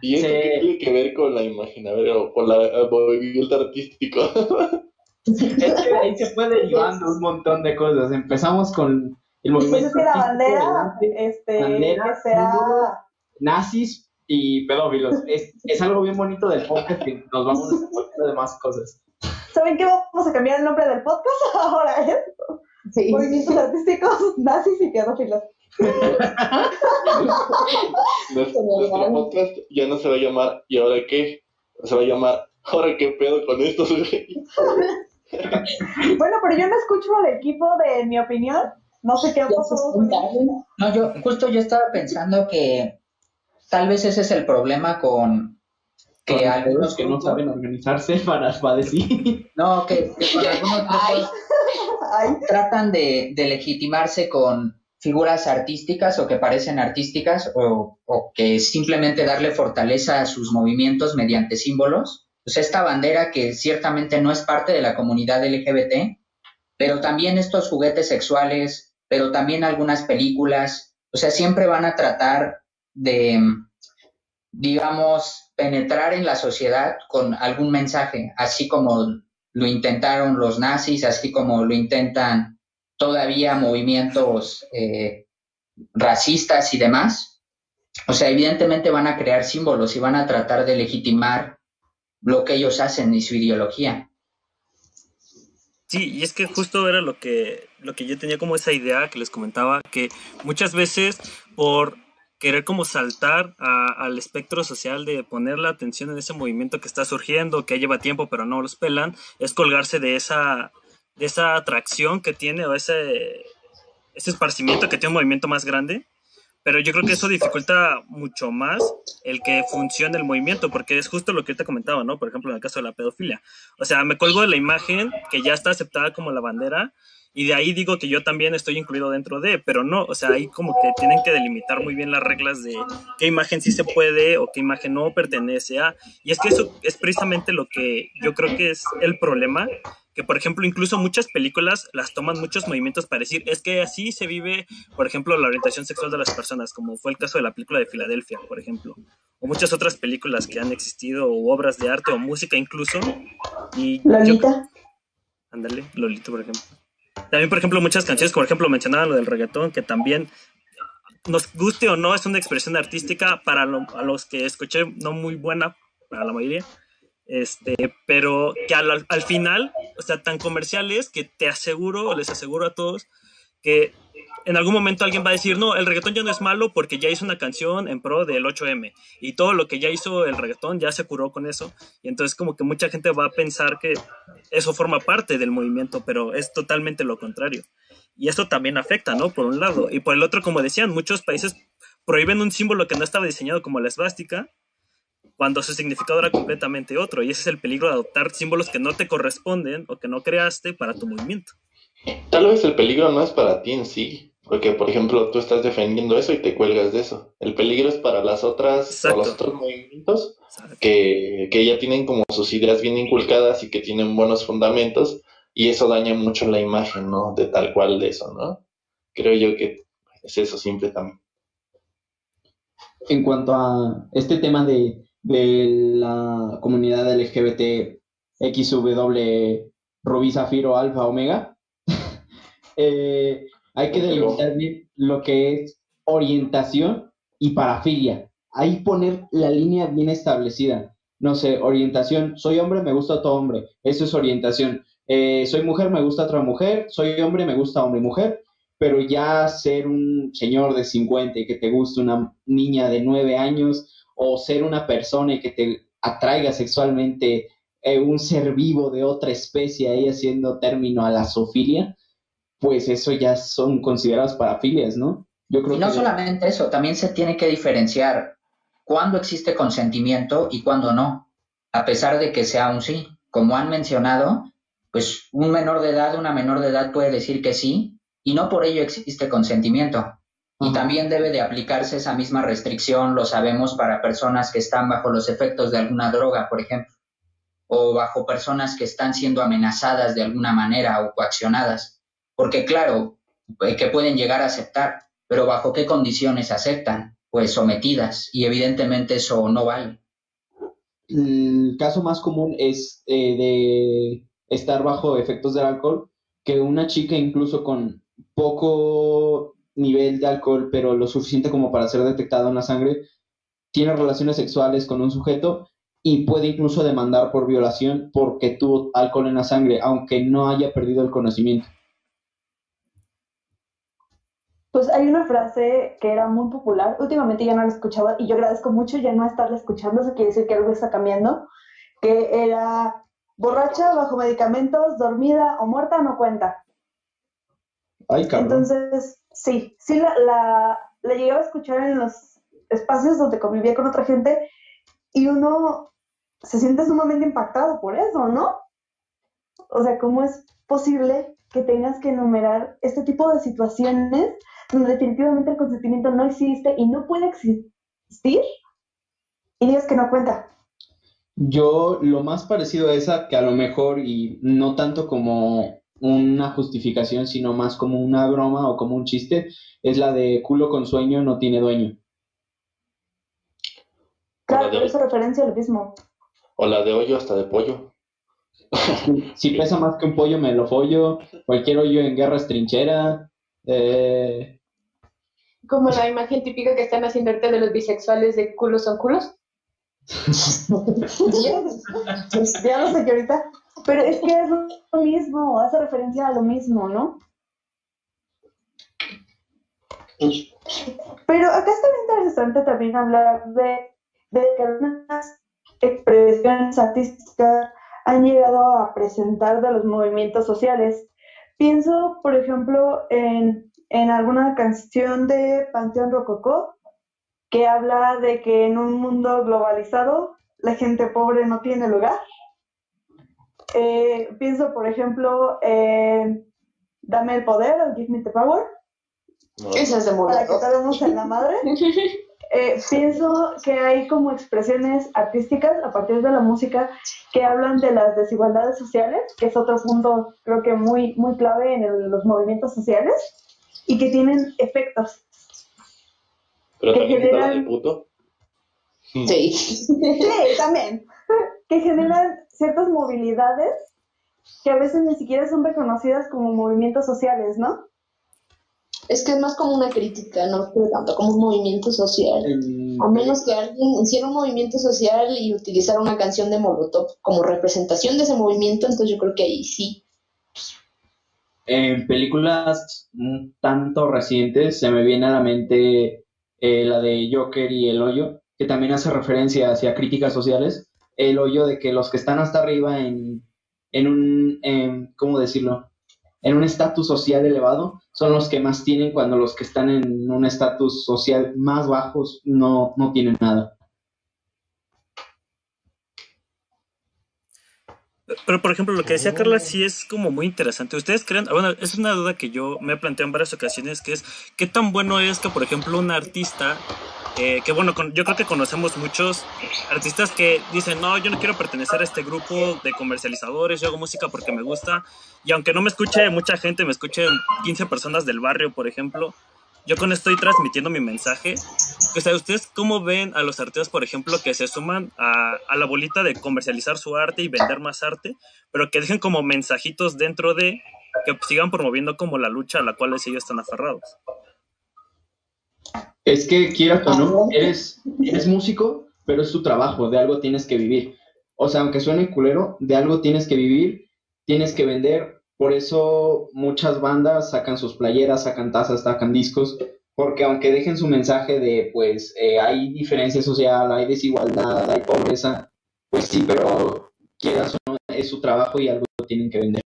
¿Y eso Sí. qué tiene que ver con la imagen? A ver, o con la el movimiento artístico. es que ahí se fue derivando un montón de cosas. Empezamos con el Pues movimiento es que la bandera, este, bandera, que sea... nazis y pedófilos. Es, es algo bien bonito del podcast que nos vamos a de más cosas. ¿Saben qué? Vamos a cambiar el nombre del podcast ahora, es Sí. Movimientos Artísticos, Nazis y Pedófilos. Nuestro, nuestro podcast ya no se va a llamar ¿y ahora qué? Se va a llamar ¿ahora qué pedo con estos? Bueno, pero yo no escucho al equipo de mi opinión. No sé qué ha Ya se pasado. No, yo justo yo estaba pensando que tal vez ese es el problema con que Con algunos los que no saben organizarse para, para decir. no, que, que con algunos grupos Ay, tratan de, de legitimarse con figuras artísticas o que parecen artísticas o, o que simplemente darle fortaleza a sus movimientos mediante símbolos. Pues esta bandera que ciertamente no es parte de la comunidad LGBT, pero también estos juguetes sexuales, pero también algunas películas, o sea, siempre van a tratar de, digamos, penetrar en la sociedad con algún mensaje, así como lo intentaron los nazis, así como lo intentan todavía movimientos eh, racistas y demás. O sea, evidentemente van a crear símbolos y van a tratar de legitimar lo que ellos hacen y su ideología. Sí, y es que justo era lo que, lo que yo tenía como esa idea que les comentaba, que muchas veces por querer como saltar a- al espectro social de poner la atención en ese movimiento que está surgiendo, que lleva tiempo pero no los pelan, es colgarse de esa, de esa atracción que tiene o ese, ese esparcimiento que tiene un movimiento más grande. Pero yo creo que eso dificulta mucho más el que funcione el movimiento, porque es justo lo que te comentaba, ¿no? Por ejemplo, en el caso de la pedofilia. O sea, me colgo de la imagen que ya está aceptada como la bandera y de ahí digo que yo también estoy incluido dentro de, pero no, o sea, ahí como que tienen que delimitar muy bien las reglas de qué imagen sí se puede o qué imagen no pertenece a. Y es que eso es precisamente lo que yo creo que es el problema, que por ejemplo incluso muchas películas las toman muchos movimientos para decir, es que así se vive, por ejemplo, la orientación sexual de las personas, como fue el caso de la película de Filadelfia, por ejemplo, o muchas otras películas que han existido, o obras de arte o música incluso. Y Lolita. Ándale, Lolito, por ejemplo. También, por ejemplo, muchas canciones, por ejemplo, mencionaban lo del reggaetón, que también nos guste o no, es una expresión artística para a los que escuché, no muy buena para la mayoría. Este, pero que al, al final, o sea, tan comercial es que te aseguro, les aseguro a todos, que en algún momento alguien va a decir, no, el reggaetón ya no es malo porque ya hizo una canción en pro del 8M y todo lo que ya hizo el reggaetón ya se curó con eso. Y entonces como que mucha gente va a pensar que eso forma parte del movimiento, pero es totalmente lo contrario. Y esto también afecta, ¿no? Por un lado. Y por el otro, como decían, muchos países prohíben un símbolo que no estaba diseñado como la esvástica cuando su significado era completamente otro. Y ese es el peligro de adoptar símbolos que no te corresponden o que no creaste para tu movimiento. Tal vez el peligro no es para ti en sí, porque, por ejemplo, tú estás defendiendo eso y te cuelgas de eso. El peligro es para las otras, los otros movimientos que, que, ya tienen como sus ideas bien inculcadas y que tienen buenos fundamentos, y eso daña mucho la imagen, ¿no? De tal cual de eso, ¿no? Creo yo que es eso siempre también. En cuanto a este tema de, de la comunidad LGBT XW Rubí Zafiro Alfa Omega, eh, hay que delimitar bien lo que es orientación y parafilia. Ahí poner la línea bien establecida. No sé, orientación, soy hombre, me gusta otro hombre. Eso es orientación. Eh, soy mujer, me gusta otra mujer. Soy hombre, me gusta hombre y mujer. Pero ya ser un señor de 50 y que te guste una niña de 9 años o ser una persona y que te atraiga sexualmente eh, un ser vivo de otra especie ahí haciendo término a la zoofilia, pues eso ya son consideradas parafilias, ¿no? Yo creo y no solamente eso, también se tiene que diferenciar cuándo existe consentimiento y cuándo no, a pesar de que sea un sí. Como han mencionado, pues un menor de edad, una menor de edad puede decir que sí y no por ello existe consentimiento. Y también debe de aplicarse esa misma restricción, lo sabemos, para personas que están bajo los efectos de alguna droga, por ejemplo, o bajo personas que están siendo amenazadas de alguna manera o coaccionadas. Porque claro, eh, que pueden llegar a aceptar, pero ¿bajo qué condiciones aceptan? Pues sometidas, y evidentemente eso no vale. El caso más común es eh, de estar bajo efectos del alcohol, que una chica incluso con poco nivel de alcohol, pero lo suficiente como para ser detectada en la sangre, tiene relaciones sexuales con un sujeto y puede incluso demandar por violación porque tuvo alcohol en la sangre, aunque no haya perdido el conocimiento. Pues hay una frase que era muy popular, últimamente ya no la escuchaba y yo agradezco mucho ya no estarla escuchando, eso quiere decir que algo está cambiando, que era borracha, bajo medicamentos, dormida o muerta no cuenta. Ay, Entonces, sí, sí la, la, la llegué a escuchar en los espacios donde convivía con otra gente y uno se siente sumamente impactado por eso, ¿no? O sea, ¿cómo es posible que tengas que enumerar este tipo de situaciones donde definitivamente el consentimiento no existe y no puede existir y dices que no cuenta. Yo lo más parecido a esa, que a lo mejor, y no tanto como una justificación, sino más como una broma o como un chiste, es la de culo con sueño no tiene dueño. Claro, pero eso referencia a lo mismo. O la de hoyo hasta de pollo. Si, pesa más que un pollo, me lo follo. Cualquier hoyo en guerra es trinchera. Eh, como la imagen típica que están haciendo ahorita de los bisexuales de culos son culos. ya lo sé que ahorita. Pero es que es lo mismo, hace referencia a lo mismo, ¿no? Pero acá está interesante también hablar de, de que algunas expresiones artísticas han llegado a presentar de los movimientos sociales. Pienso, por ejemplo, en en alguna canción de Panteón Rococó que habla de que en un mundo globalizado la gente pobre no tiene lugar. Eh, pienso, por ejemplo, en Dame el poder o Give Me the Power. Esa es de Para que en la madre. Eh, pienso que hay como expresiones artísticas a partir de la música que hablan de las desigualdades sociales, que es otro punto creo que muy, muy clave en los movimientos sociales y que tienen efectos. Pero también generan... puto. Sí. sí, también. Que generan ciertas movilidades que a veces ni siquiera son reconocidas como movimientos sociales, ¿no? Es que es más como una crítica, no tanto como un movimiento social. A menos que alguien hiciera un movimiento social y utilizara una canción de Molotov como representación de ese movimiento, entonces yo creo que ahí sí. En películas un tanto recientes se me viene a la mente eh, la de Joker y El Hoyo, que también hace referencia hacia críticas sociales. El hoyo de que los que están hasta arriba en, en un, en- ¿cómo decirlo? En un estatus social elevado son los que más tienen cuando los que están en un estatus social más bajos no, no tienen nada. Pero, por ejemplo, lo que decía Carla sí es como muy interesante. ¿Ustedes creen? Bueno, es una duda que yo me he planteado en varias ocasiones, que es, ¿qué tan bueno es que, por ejemplo, un artista, eh, que bueno, con- yo creo que conocemos muchos artistas que dicen, no, yo no quiero pertenecer a este grupo de comercializadores, yo hago música porque me gusta, y aunque no me escuche mucha gente, me escuchen 15 personas del barrio, por ejemplo, yo con esto estoy transmitiendo mi mensaje. O sea, ¿ustedes cómo ven a los artistas, por ejemplo, que se suman a, la bolita de comercializar su arte y vender más arte, pero que dejen como mensajitos dentro de que sigan promoviendo como la lucha a la cual ellos están aferrados? Es que quieras o no, eres, eres músico, pero es tu trabajo, de algo tienes que vivir. O sea, aunque suene culero, de algo tienes que vivir, tienes que vender. Por eso muchas bandas sacan sus playeras, sacan tazas, sacan discos, porque aunque dejen su mensaje de, pues, eh, hay diferencia social, hay desigualdad, hay pobreza, pues sí, pero quieras o no, es su trabajo y algo tienen que vender.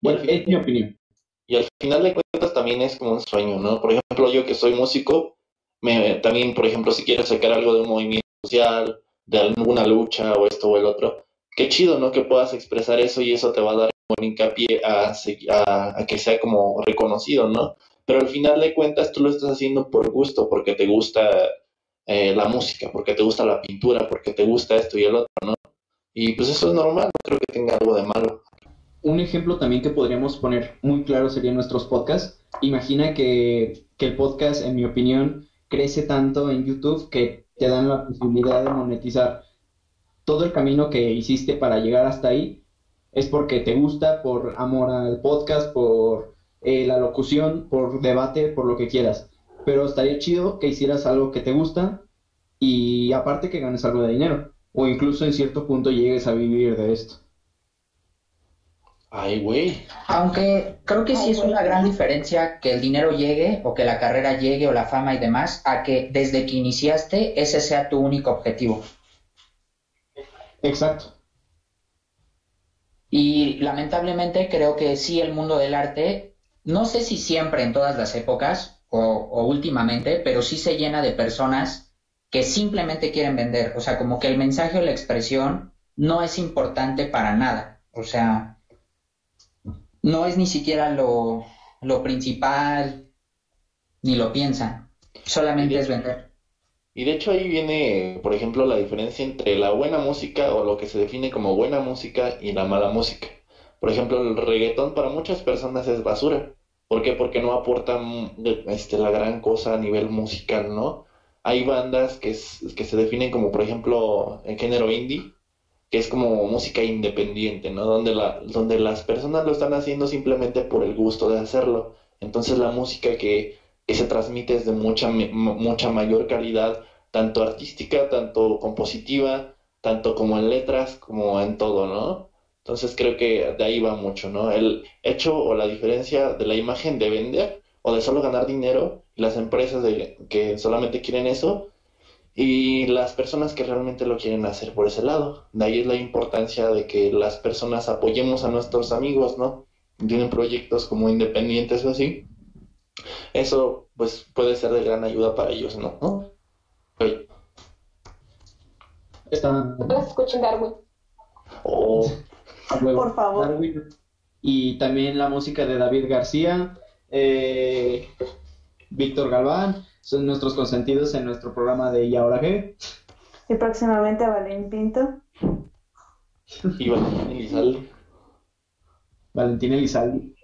Bueno, es mi opinión. Y al final de cuentas también es como un sueño, ¿no? Por ejemplo, yo que soy músico, me, también, por ejemplo, si quieres sacar algo de un movimiento social, de alguna lucha o esto o el otro, qué chido, ¿no? Que puedas expresar eso y eso te va a dar hincapié a, a, que sea como reconocido, ¿no? Pero al final de cuentas tú lo estás haciendo por gusto, porque te gusta eh, la música, porque te gusta la pintura, porque te gusta esto y el otro, ¿no? Y pues eso es normal, no creo que tenga algo de malo. Un ejemplo también que podríamos poner muy claro serían nuestros podcasts. Imagina que el podcast, en mi opinión, crece tanto en YouTube que te dan la posibilidad de monetizar todo el camino que hiciste para llegar hasta ahí. Es porque te gusta, por amor al podcast, por eh, la locución, por debate, por lo que quieras. Pero estaría chido que hicieras algo que te gusta y aparte que ganes algo de dinero. O incluso en cierto punto llegues a vivir de esto. Ay, güey. Aunque creo que sí es una gran diferencia que el dinero llegue o que la carrera llegue o la fama y demás, a que desde que iniciaste ese sea tu único objetivo. Exacto. Y lamentablemente creo que sí el mundo del arte, no sé si siempre en todas las épocas o, o últimamente, pero sí se llena de personas que simplemente quieren vender. O sea, como que el mensaje o la expresión no es importante para nada. O sea, no es ni siquiera lo, lo principal, ni lo piensan. Solamente es vender. Y de hecho ahí viene, por ejemplo, la diferencia entre la buena música o lo que se define como buena música y la mala música. Por ejemplo, el reggaetón para muchas personas es basura. ¿Por qué? Porque no aporta mm, este, la gran cosa a nivel musical, ¿no? Hay bandas que, es- que se definen como, por ejemplo, el género indie, que es como música independiente, ¿no? Donde, la, donde las personas lo están haciendo simplemente por el gusto de hacerlo. Entonces la música que, que se transmite es de mucha, mucha mayor calidad, tanto artística, tanto compositiva, tanto como en letras, como en todo, ¿no? Entonces creo que de ahí va mucho, ¿no? El hecho o la diferencia de la imagen de vender o de solo ganar dinero, las empresas que solamente quieren eso, y las personas que realmente lo quieren hacer por ese lado. De ahí es la importancia de que las personas apoyemos a nuestros amigos, ¿no? Tienen proyectos como independientes o así. Eso, pues, puede ser de gran ayuda para ellos, ¿no? ¿No? Oye, Está No escuchen Darwin. oh, a huevo. Por favor. Darwin. Y también la música de David García, eh, Víctor Galván, son nuestros consentidos en nuestro programa de ¿Y ahora qué? Y próximamente a Valentín Pinto. y Valentín Elizalde. Valentina Elizalde.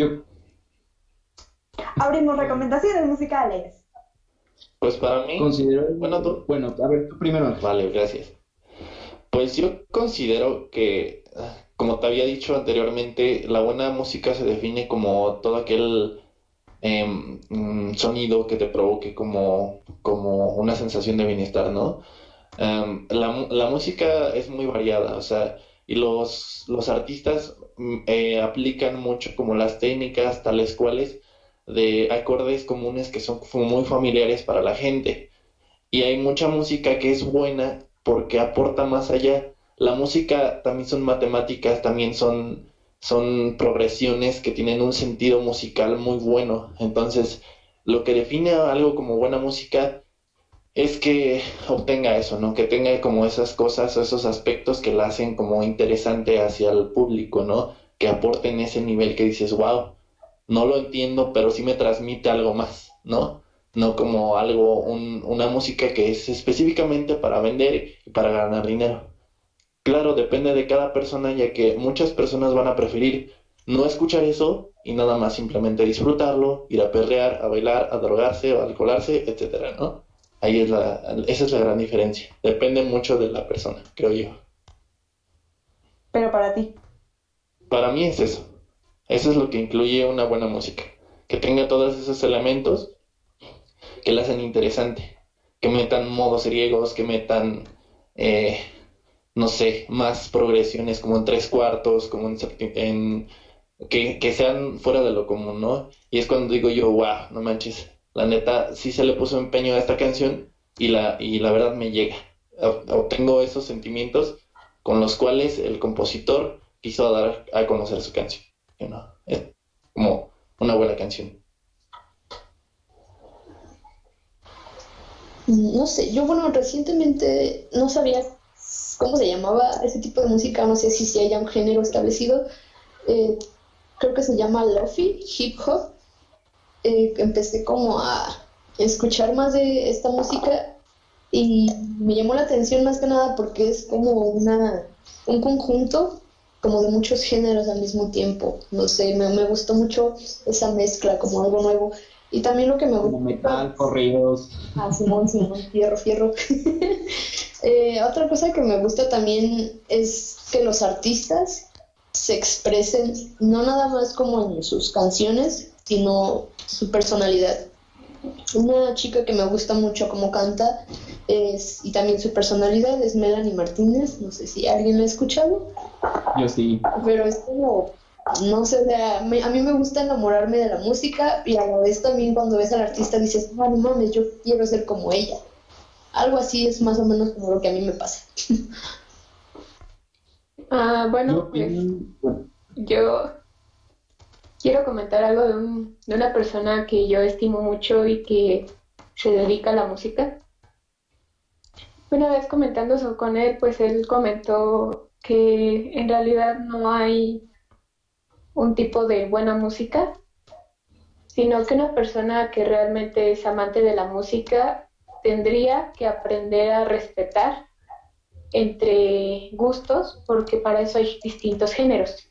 Yo. Abrimos recomendaciones musicales. Pues para mí, Considero. Bueno, tú. Bueno, a ver, tú primero. Vale, gracias. Pues yo considero que, ah, como te había dicho anteriormente, la buena música se define como todo aquel em, mm, sonido que te provoque como, como una sensación de bienestar, ¿no? Em, la, mu- la música es muy variada, o sea, y los, los artistas mm, eh, aplican mucho como las técnicas tales cuales de acordes comunes que son muy familiares para la gente. Y hay mucha música que es buena porque aporta más allá. La música también son matemáticas, también son, son progresiones que tienen un sentido musical muy bueno. Entonces, lo que define algo como buena música es que obtenga eso, ¿no? Que tenga como esas cosas o esos aspectos que la hacen como interesante hacia el público, ¿no? Que aporten ese nivel que dices, wow, no lo entiendo, pero sí me transmite algo más, ¿no? No como algo, un- una música que es específicamente para vender y para ganar dinero. Claro, depende de cada persona, ya que muchas personas van a preferir no escuchar eso y nada más simplemente disfrutarlo, ir a perrear, a bailar, a drogarse, a alcoholarse, etcétera, ¿no? Ahí es la, esa es la gran diferencia. Depende mucho de la persona, creo yo. Pero para ti. Para mí es eso. Eso es lo que incluye una buena música. Que tenga todos esos elementos que la hacen interesante. Que metan modos griegos, que metan, eh, no sé, más progresiones como en tres cuartos, como en, en que, que sean fuera de lo común, ¿no? Y es cuando digo yo, wow, no manches. La neta, sí se le puso empeño a esta canción y la, y la verdad me llega. Ob- Obtengo esos sentimientos con los cuales el compositor quiso dar a conocer su canción. Es como una buena canción. No sé, yo bueno, recientemente no sabía cómo se llamaba ese tipo de música, no sé si, si haya un género establecido. Eh, creo que se llama Lofi, hip hop. Eh, empecé como a escuchar más de esta música y me llamó la atención más que nada porque es como una, un conjunto como de muchos géneros al mismo tiempo. No sé, me, me gustó mucho esa mezcla, como algo nuevo. Y también lo que me Como gustó... metal, corridos. Ah, Simón, Simón, fierro, fierro. Eh, otra cosa que me gusta también es que los artistas se expresen no nada más como en sus canciones, sino su personalidad. Una chica que me gusta mucho como canta es, y también su personalidad es Melanie Martínez, no sé si alguien la ha escuchado, Yo sí. pero es como, no sé, o sea, me- a mí me gusta enamorarme de la música y a la vez también cuando ves al artista dices, ah, no mames, yo quiero ser como ella. Algo así es más o menos como lo que a mí me pasa. Ah, Yo bueno, pues yo quiero comentar algo de, un- de una persona que yo estimo mucho y que se dedica a la música. Una vez comentando eso con él, pues él comentó que en realidad no hay un tipo de buena música, sino que una persona que realmente es amante de la música tendría que aprender a respetar entre gustos, porque para eso hay distintos géneros.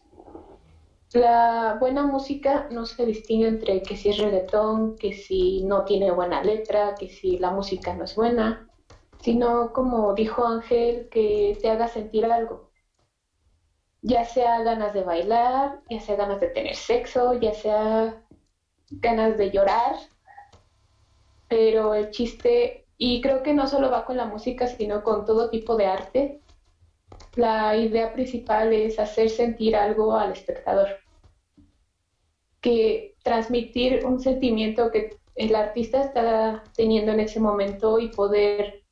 La buena música no se distingue entre que si es reggaetón, que si no tiene buena letra, que si la música no es buena, sino como dijo Ángel, que te haga sentir algo. Ya sea ganas de bailar, ya sea ganas de tener sexo, ya sea ganas de llorar, pero el chiste, y creo que no solo va con la música, sino con todo tipo de arte, la idea principal es hacer sentir algo al espectador, que transmitir un sentimiento que el artista está teniendo en ese momento y poder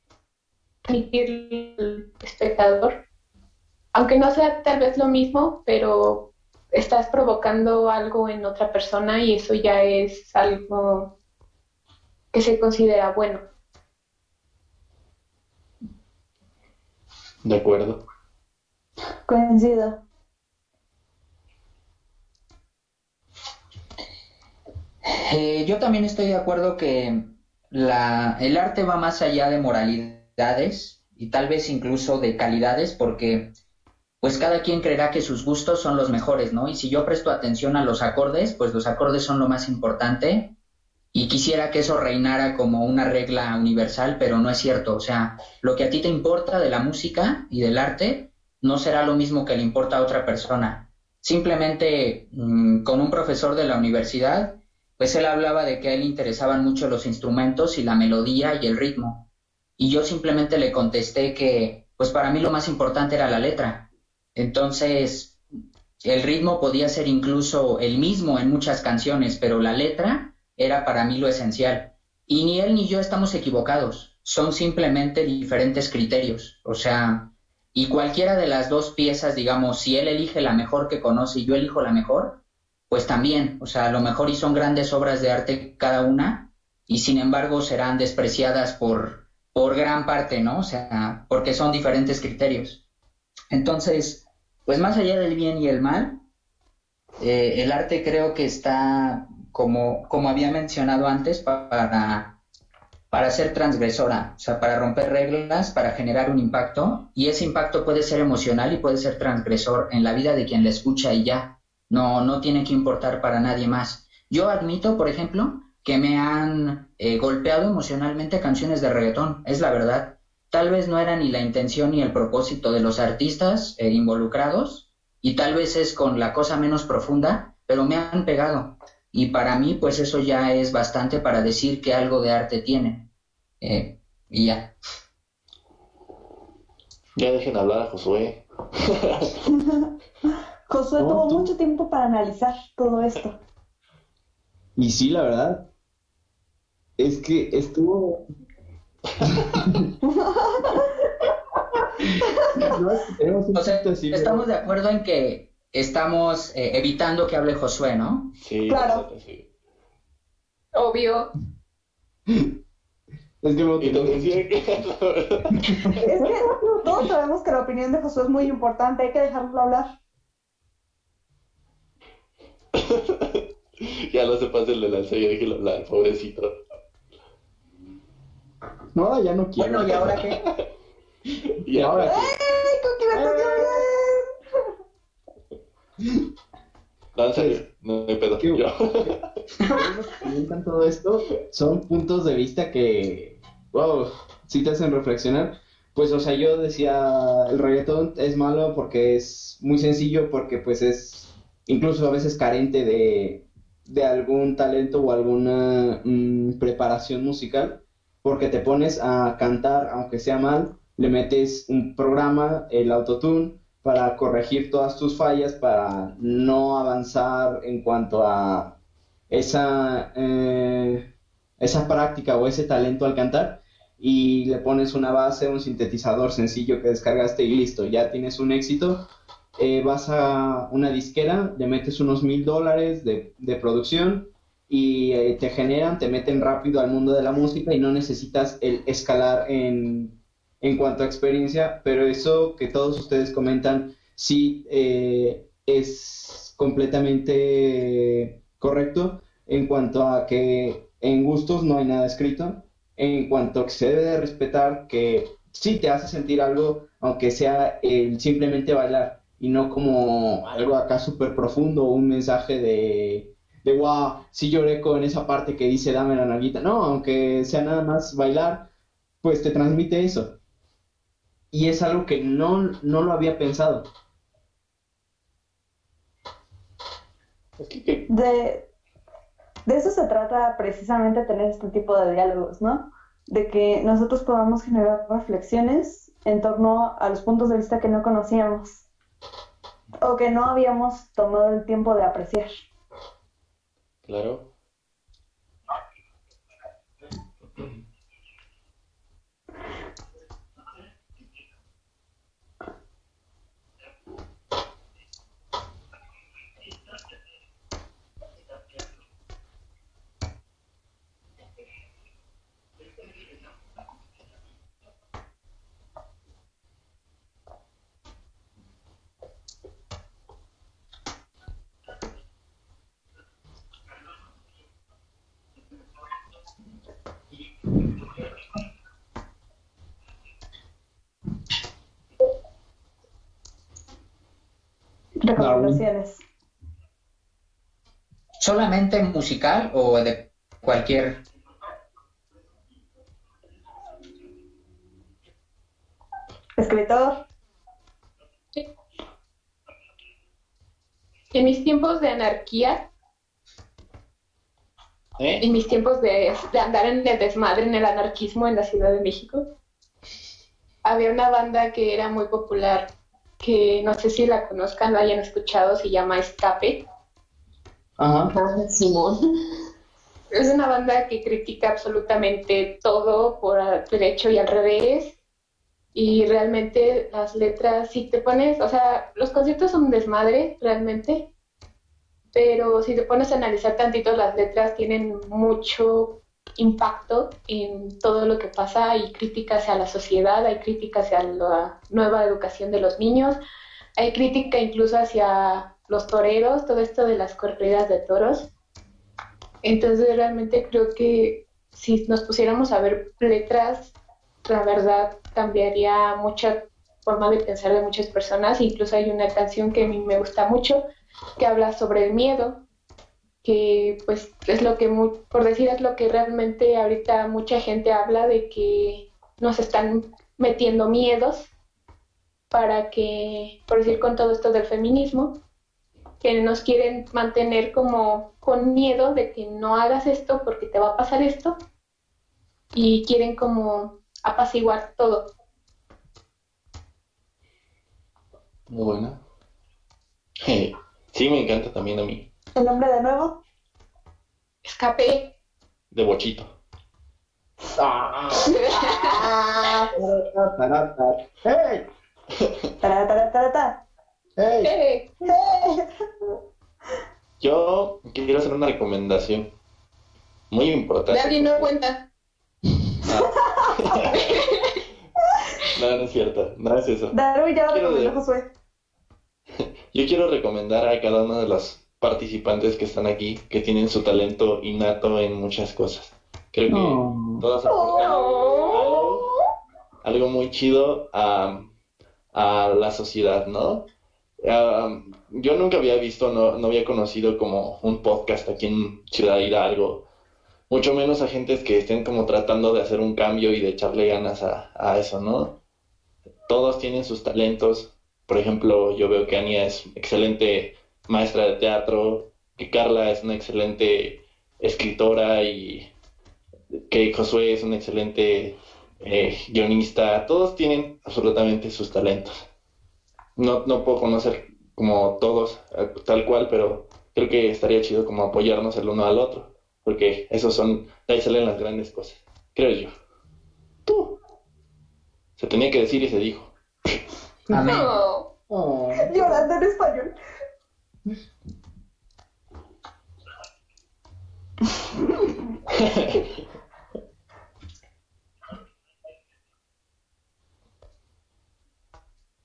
transmitir al espectador, aunque no sea tal vez lo mismo, pero estás provocando algo en otra persona y eso ya es algo que se considera bueno. De acuerdo. Coincido. Eh, yo también estoy de acuerdo que la, el arte va más allá de moralidades y tal vez incluso de calidades, porque pues cada quien creerá que sus gustos son los mejores, ¿no? Y si yo presto atención a los acordes, pues los acordes son lo más importante y quisiera que eso reinara como una regla universal, pero no es cierto. O sea, lo que a ti te importa de la música y del arte no será lo mismo que le importa a otra persona. Simplemente mm, con un profesor de la universidad, pues él hablaba de que a él interesaban mucho los instrumentos y la melodía y el ritmo. Y yo simplemente le contesté que, pues para mí lo más importante era la letra. Entonces, el ritmo podía ser incluso el mismo en muchas canciones, pero la letra era para mí lo esencial. Y ni él ni yo estamos equivocados, son simplemente diferentes criterios. O sea, y cualquiera de las dos piezas, digamos, si él elige la mejor que conoce y yo elijo la mejor, pues también, o sea, a lo mejor y son grandes obras de arte cada una, y sin embargo serán despreciadas por, por gran parte, ¿no? O sea, porque son diferentes criterios. Entonces, pues más allá del bien y el mal, eh, el arte creo que está, como, como había mencionado antes, para, para ser transgresora, o sea, para romper reglas, para generar un impacto, y ese impacto puede ser emocional y puede ser transgresor en la vida de quien le escucha y ya. No, no tiene que importar para nadie más. Yo admito, por ejemplo, que me han eh, golpeado emocionalmente canciones de reggaetón, es la verdad. Tal vez no era ni la intención ni el propósito de los artistas eh, involucrados, y tal vez es con la cosa menos profunda, pero me han pegado. Y para mí, pues eso ya es bastante para decir que algo de arte tiene. Eh, y ya. Ya dejen hablar a Josué. Josué tuvo mucho tiempo para analizar todo esto. Y sí, la verdad. Es que estuvo. estamos de acuerdo en que estamos eh, evitando que hable Josué, ¿no? Sí, claro. Obvio. Es que, y que... es que todos sabemos que la opinión de Josué es muy importante, hay que dejarlo hablar. ya no se pase el de la ya déjelo hablar, pobrecito. No, ya no quiero. Bueno, ¿y ahora qué? ¿Y ahora qué? ¡Ay, con que me toque Pues, No, en serio, no hay pedo. ¿Qué? Yo. comentan todo esto son puntos de vista que, wow, si te hacen reflexionar. Pues, o sea, yo decía, el reggaetón es malo porque es muy sencillo, porque pues es incluso a veces carente de, de algún talento o alguna mm, preparación musical, porque te pones a cantar, aunque sea mal, le metes un programa, el autotune, para corregir todas tus fallas, para no avanzar en cuanto a esa, eh, esa práctica o ese talento al cantar y le pones una base, un sintetizador sencillo que descargaste y listo, ya tienes un éxito. Eh, vas a una disquera, le metes unos mil dólares de, producción y eh, te generan, te meten rápido al mundo de la música y no necesitas el escalar en, en cuanto a experiencia, pero eso que todos ustedes comentan sí eh, es completamente correcto en cuanto a que en gustos no hay nada escrito, en cuanto a que se debe de respetar que sí te hace sentir algo, aunque sea el simplemente bailar y no como algo acá súper profundo un mensaje de, de wow, sí lloré con esa parte que dice dame la nalguita. No, aunque sea nada más bailar, pues te transmite eso. Y es algo que no, no lo había pensado. De, de eso se trata precisamente tener este tipo de diálogos, ¿no? De que nosotros podamos generar reflexiones en torno a los puntos de vista que no conocíamos o que no habíamos tomado el tiempo de apreciar. Claro. Recomendaciones. ¿Solamente musical o de cualquier escritor? En mis tiempos de anarquía, ¿Eh? en mis tiempos de, de andar en el desmadre, en el anarquismo en la Ciudad de México, había una banda que era muy popular, que no sé si la conozcan, la hayan escuchado, se llama Escape. Ajá. Ah, Simón. Es una banda que critica absolutamente todo por derecho y al revés. Y realmente las letras, si te pones, o sea, los conciertos son un desmadre, realmente. Pero si te pones a analizar tantito, las letras tienen mucho impacto en todo lo que pasa. Hay críticas hacia la sociedad, hay críticas hacia la nueva educación de los niños, hay crítica incluso hacia los toreros, todo esto de las corridas de toros. Entonces realmente creo que si nos pusiéramos a ver letras, la verdad cambiaría mucha forma de pensar de muchas personas. Incluso hay una canción que a mí me gusta mucho que habla sobre el miedo, que pues es lo que, por decir, es lo que realmente ahorita mucha gente habla de que nos están metiendo miedos para que, por decir, con todo esto del feminismo, que nos quieren mantener como con miedo de que no hagas esto porque te va a pasar esto y quieren como apaciguar todo. Muy buena. Sí, me encanta también a mí. ¿El nombre de nuevo? Escape. De bochito. Ah, Yo quiero hacer una recomendación muy importante. Daddy no cuenta. Ah. no, no es cierto. No es eso. Darwin ya lo Quiero de- Josué. Yo quiero recomendar a cada uno de los participantes que están aquí que tienen su talento innato en muchas cosas. Creo que Oh. todos aportan algo, algo muy chido a, a la sociedad, ¿no? Ah, yo nunca había visto, no, no había conocido como un podcast aquí en Ciudad Hidalgo, mucho menos a gentes que estén como tratando de hacer un cambio y de echarle ganas a, a eso, ¿no? Todos tienen sus talentos. Por ejemplo, yo veo que Ania es excelente maestra de teatro, que Carla es una excelente escritora y que Josué es un excelente eh, guionista. Todos tienen absolutamente sus talentos. No, no puedo conocer como todos eh, tal cual, pero creo que estaría chido como apoyarnos el uno al otro, porque esos son, de ahí salen las grandes cosas, creo yo. Tú. Se tenía que decir y se dijo. Amén. no. Oh. Llorando en español.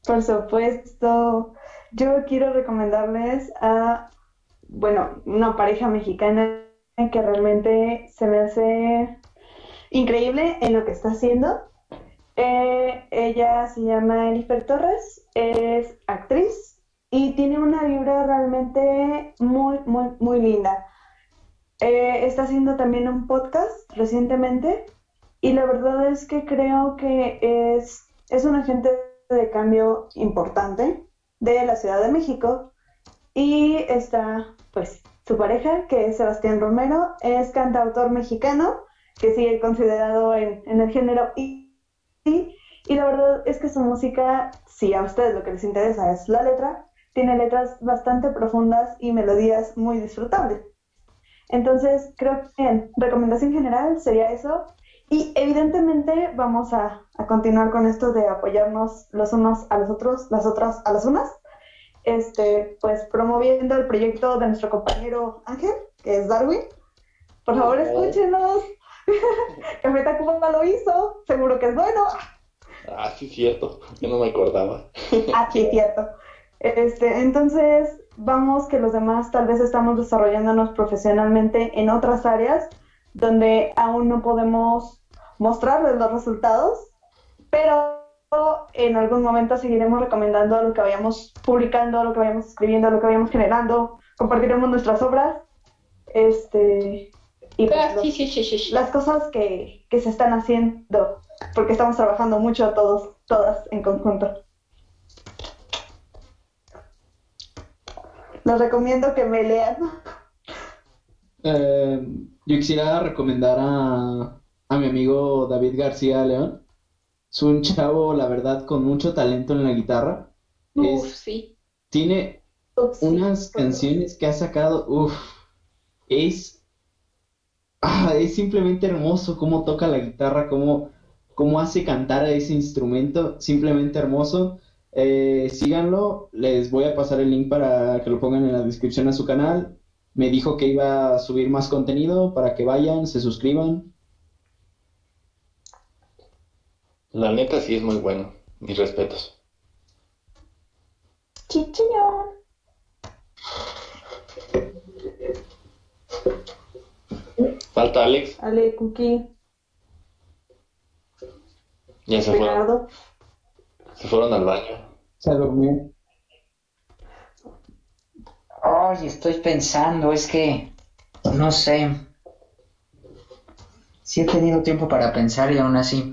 Por supuesto, yo quiero recomendarles a, bueno, una pareja mexicana que realmente se me hace increíble en lo que está haciendo. Eh, ella se llama Elifer Torres, es actriz y tiene una vibra realmente muy, muy, muy linda. Eh, está haciendo también un podcast recientemente y la verdad es que creo que es, es un agente de cambio importante de la Ciudad de México y está pues su pareja que es Sebastián Romero, es cantautor mexicano que sigue considerado en, en el género y, y, y la verdad es que su música, si a ustedes lo que les interesa es la letra, tiene letras bastante profundas y melodías muy disfrutables. Entonces, creo que en recomendación general sería eso. Y evidentemente vamos a, a continuar con esto de apoyarnos los unos a los otros, las otras a las unas. Este, pues promoviendo el proyecto de nuestro compañero Ángel, que es Darwin. Por favor, Oh. escúchenos. Café Tacuba lo hizo, seguro que es bueno. Ah, sí, cierto. Yo no me acordaba. Ah, sí, cierto. Este, entonces, vamos que los demás tal vez estamos desarrollándonos profesionalmente en otras áreas donde aún no podemos mostrarles los resultados, pero en algún momento seguiremos recomendando lo que vayamos publicando, lo que vayamos escribiendo, lo que vayamos generando, compartiremos nuestras obras, este y pues, Ah, los- sí, sí, sí. las cosas que, que se están haciendo, porque estamos trabajando mucho todos, todas en conjunto. Les recomiendo que me lean. Eh, yo quisiera recomendar a, a mi amigo David García León. Es un chavo, la verdad, con mucho talento en la guitarra. Uf, Es- sí. tiene sí. unas canciones que ha sacado, uff, es, ah, es simplemente hermoso cómo toca la guitarra, cómo, cómo hace cantar a ese instrumento, simplemente hermoso. Eh, síganlo, les voy a pasar el link para que lo pongan en la descripción a su canal. Me dijo que iba a subir más contenido para que vayan, se suscriban. La neta sí es muy bueno. Mis respetos. Chichiñón. Falta Alex. Ale, Cookie, Ya se fueron. Se fueron al baño. Se durmió. Ay, estoy pensando, es que no sé. Sí he tenido tiempo para pensar y aún así.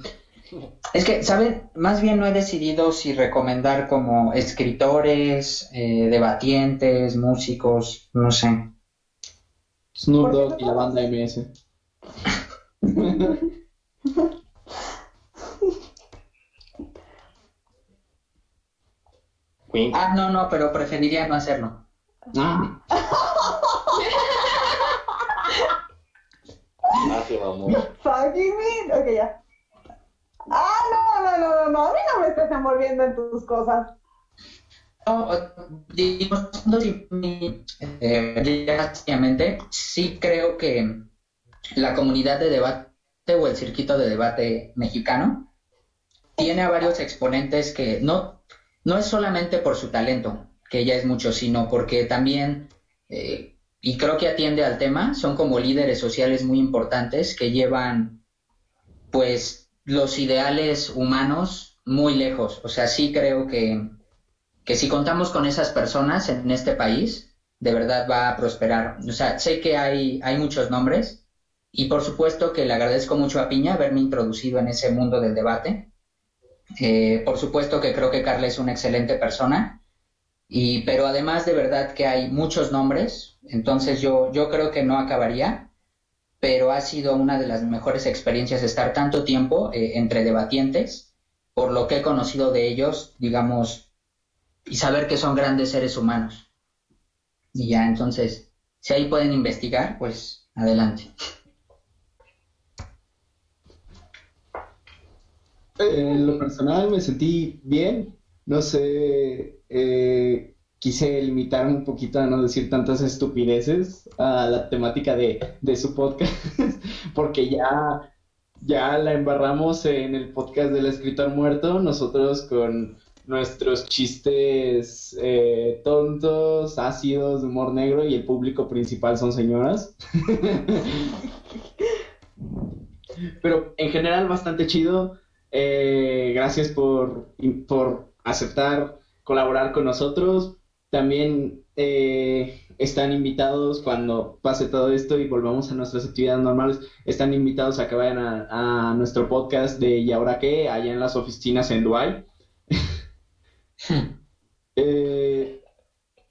Es que, ¿saben? Más bien no he decidido si recomendar como escritores, eh, debatientes, músicos, no sé. Snoop ¿Por qué Dogg y la banda MS. Wink. Ah, no, no, pero preferiría no hacerlo. Ah, Ah. Fucking me. Ok, ya. Ah, no, no, no, no, no. A mí no me estés envolviendo en tus cosas. No, digamos, eh, básicamente, sí creo que la comunidad de debate o el circuito de debate mexicano tiene a varios exponentes que no, no es solamente por su talento, que ya es mucho, sino porque también, eh, y creo que atiende al tema, son como líderes sociales muy importantes que llevan, pues, los ideales humanos muy lejos. O sea, sí creo que que si contamos con esas personas en este país, de verdad va a prosperar. O sea, sé que hay, hay muchos nombres y por supuesto que le agradezco mucho a Piña haberme introducido en ese mundo del debate. Eh, por supuesto que creo que Carla es una excelente persona, y, pero además de verdad que hay muchos nombres, entonces yo, yo creo que no acabaría, pero ha sido una de las mejores experiencias estar tanto tiempo eh, entre debatientes, por lo que he conocido de ellos, digamos, y saber que son grandes seres humanos. Y ya, entonces, si ahí pueden investigar, pues adelante. En lo personal me sentí bien, no sé, eh, quise limitarme un poquito a no decir tantas estupideces a la temática de, de su podcast, porque ya, ya la embarramos en el podcast del escritor muerto, nosotros con nuestros chistes eh, tontos, ácidos, de humor negro y el público principal son señoras. Pero en general bastante chido. Eh, gracias por, por aceptar colaborar con nosotros. También eh, están invitados cuando pase todo esto y volvamos a nuestras actividades normales. Están invitados a que vayan a, nuestro podcast de ¿Y ahora qué? allá en las oficinas en Dubai. Eh,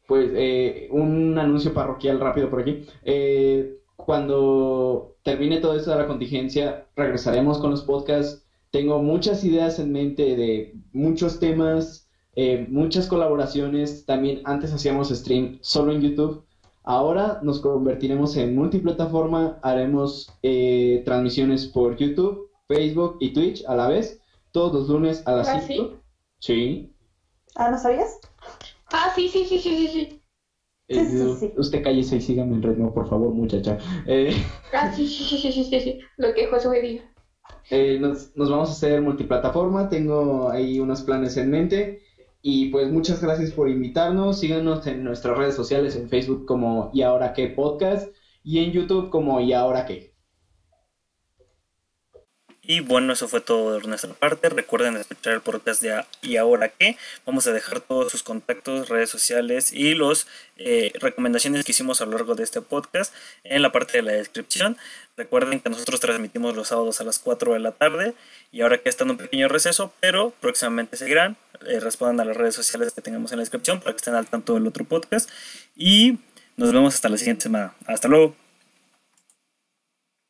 pues eh, un anuncio parroquial rápido por aquí. Eh, cuando termine todo esto de la contingencia, regresaremos con los podcasts. Tengo muchas ideas en mente de muchos temas, eh, muchas colaboraciones. También antes hacíamos stream solo en YouTube. Ahora nos convertiremos en multiplataforma. Haremos eh, transmisiones por YouTube, Facebook y Twitch a la vez. Todos los lunes a las ¿Ah, 5. Sí. Ah, ¿no sabías? Ah, sí, sí, sí, sí, sí, sí. Sí, sí, Eh, sí. Usted cállese y sígame el ritmo, por favor, muchacha. Eh, Ah, sí, sí, sí, sí, sí, sí, sí. Lo que Josué diga. Eh, nos, nos vamos a hacer multiplataforma, tengo ahí unos planes en mente. Y pues muchas gracias por invitarnos. Síganos en nuestras redes sociales, en Facebook como Y Ahora Qué Podcast y en YouTube como Y Ahora Qué. Y bueno, eso fue todo de nuestra parte. Recuerden escuchar el podcast de ¿Y ahora qué? Vamos a dejar todos sus contactos, redes sociales y las eh, recomendaciones que hicimos a lo largo de este podcast en la parte de la descripción. Recuerden que nosotros transmitimos los sábados a las 4 de la tarde y ahora que están en un pequeño receso, pero próximamente seguirán. Eh, respondan a las redes sociales que tengamos en la descripción para que estén al tanto del otro podcast. Y nos vemos hasta la siguiente semana. Hasta luego.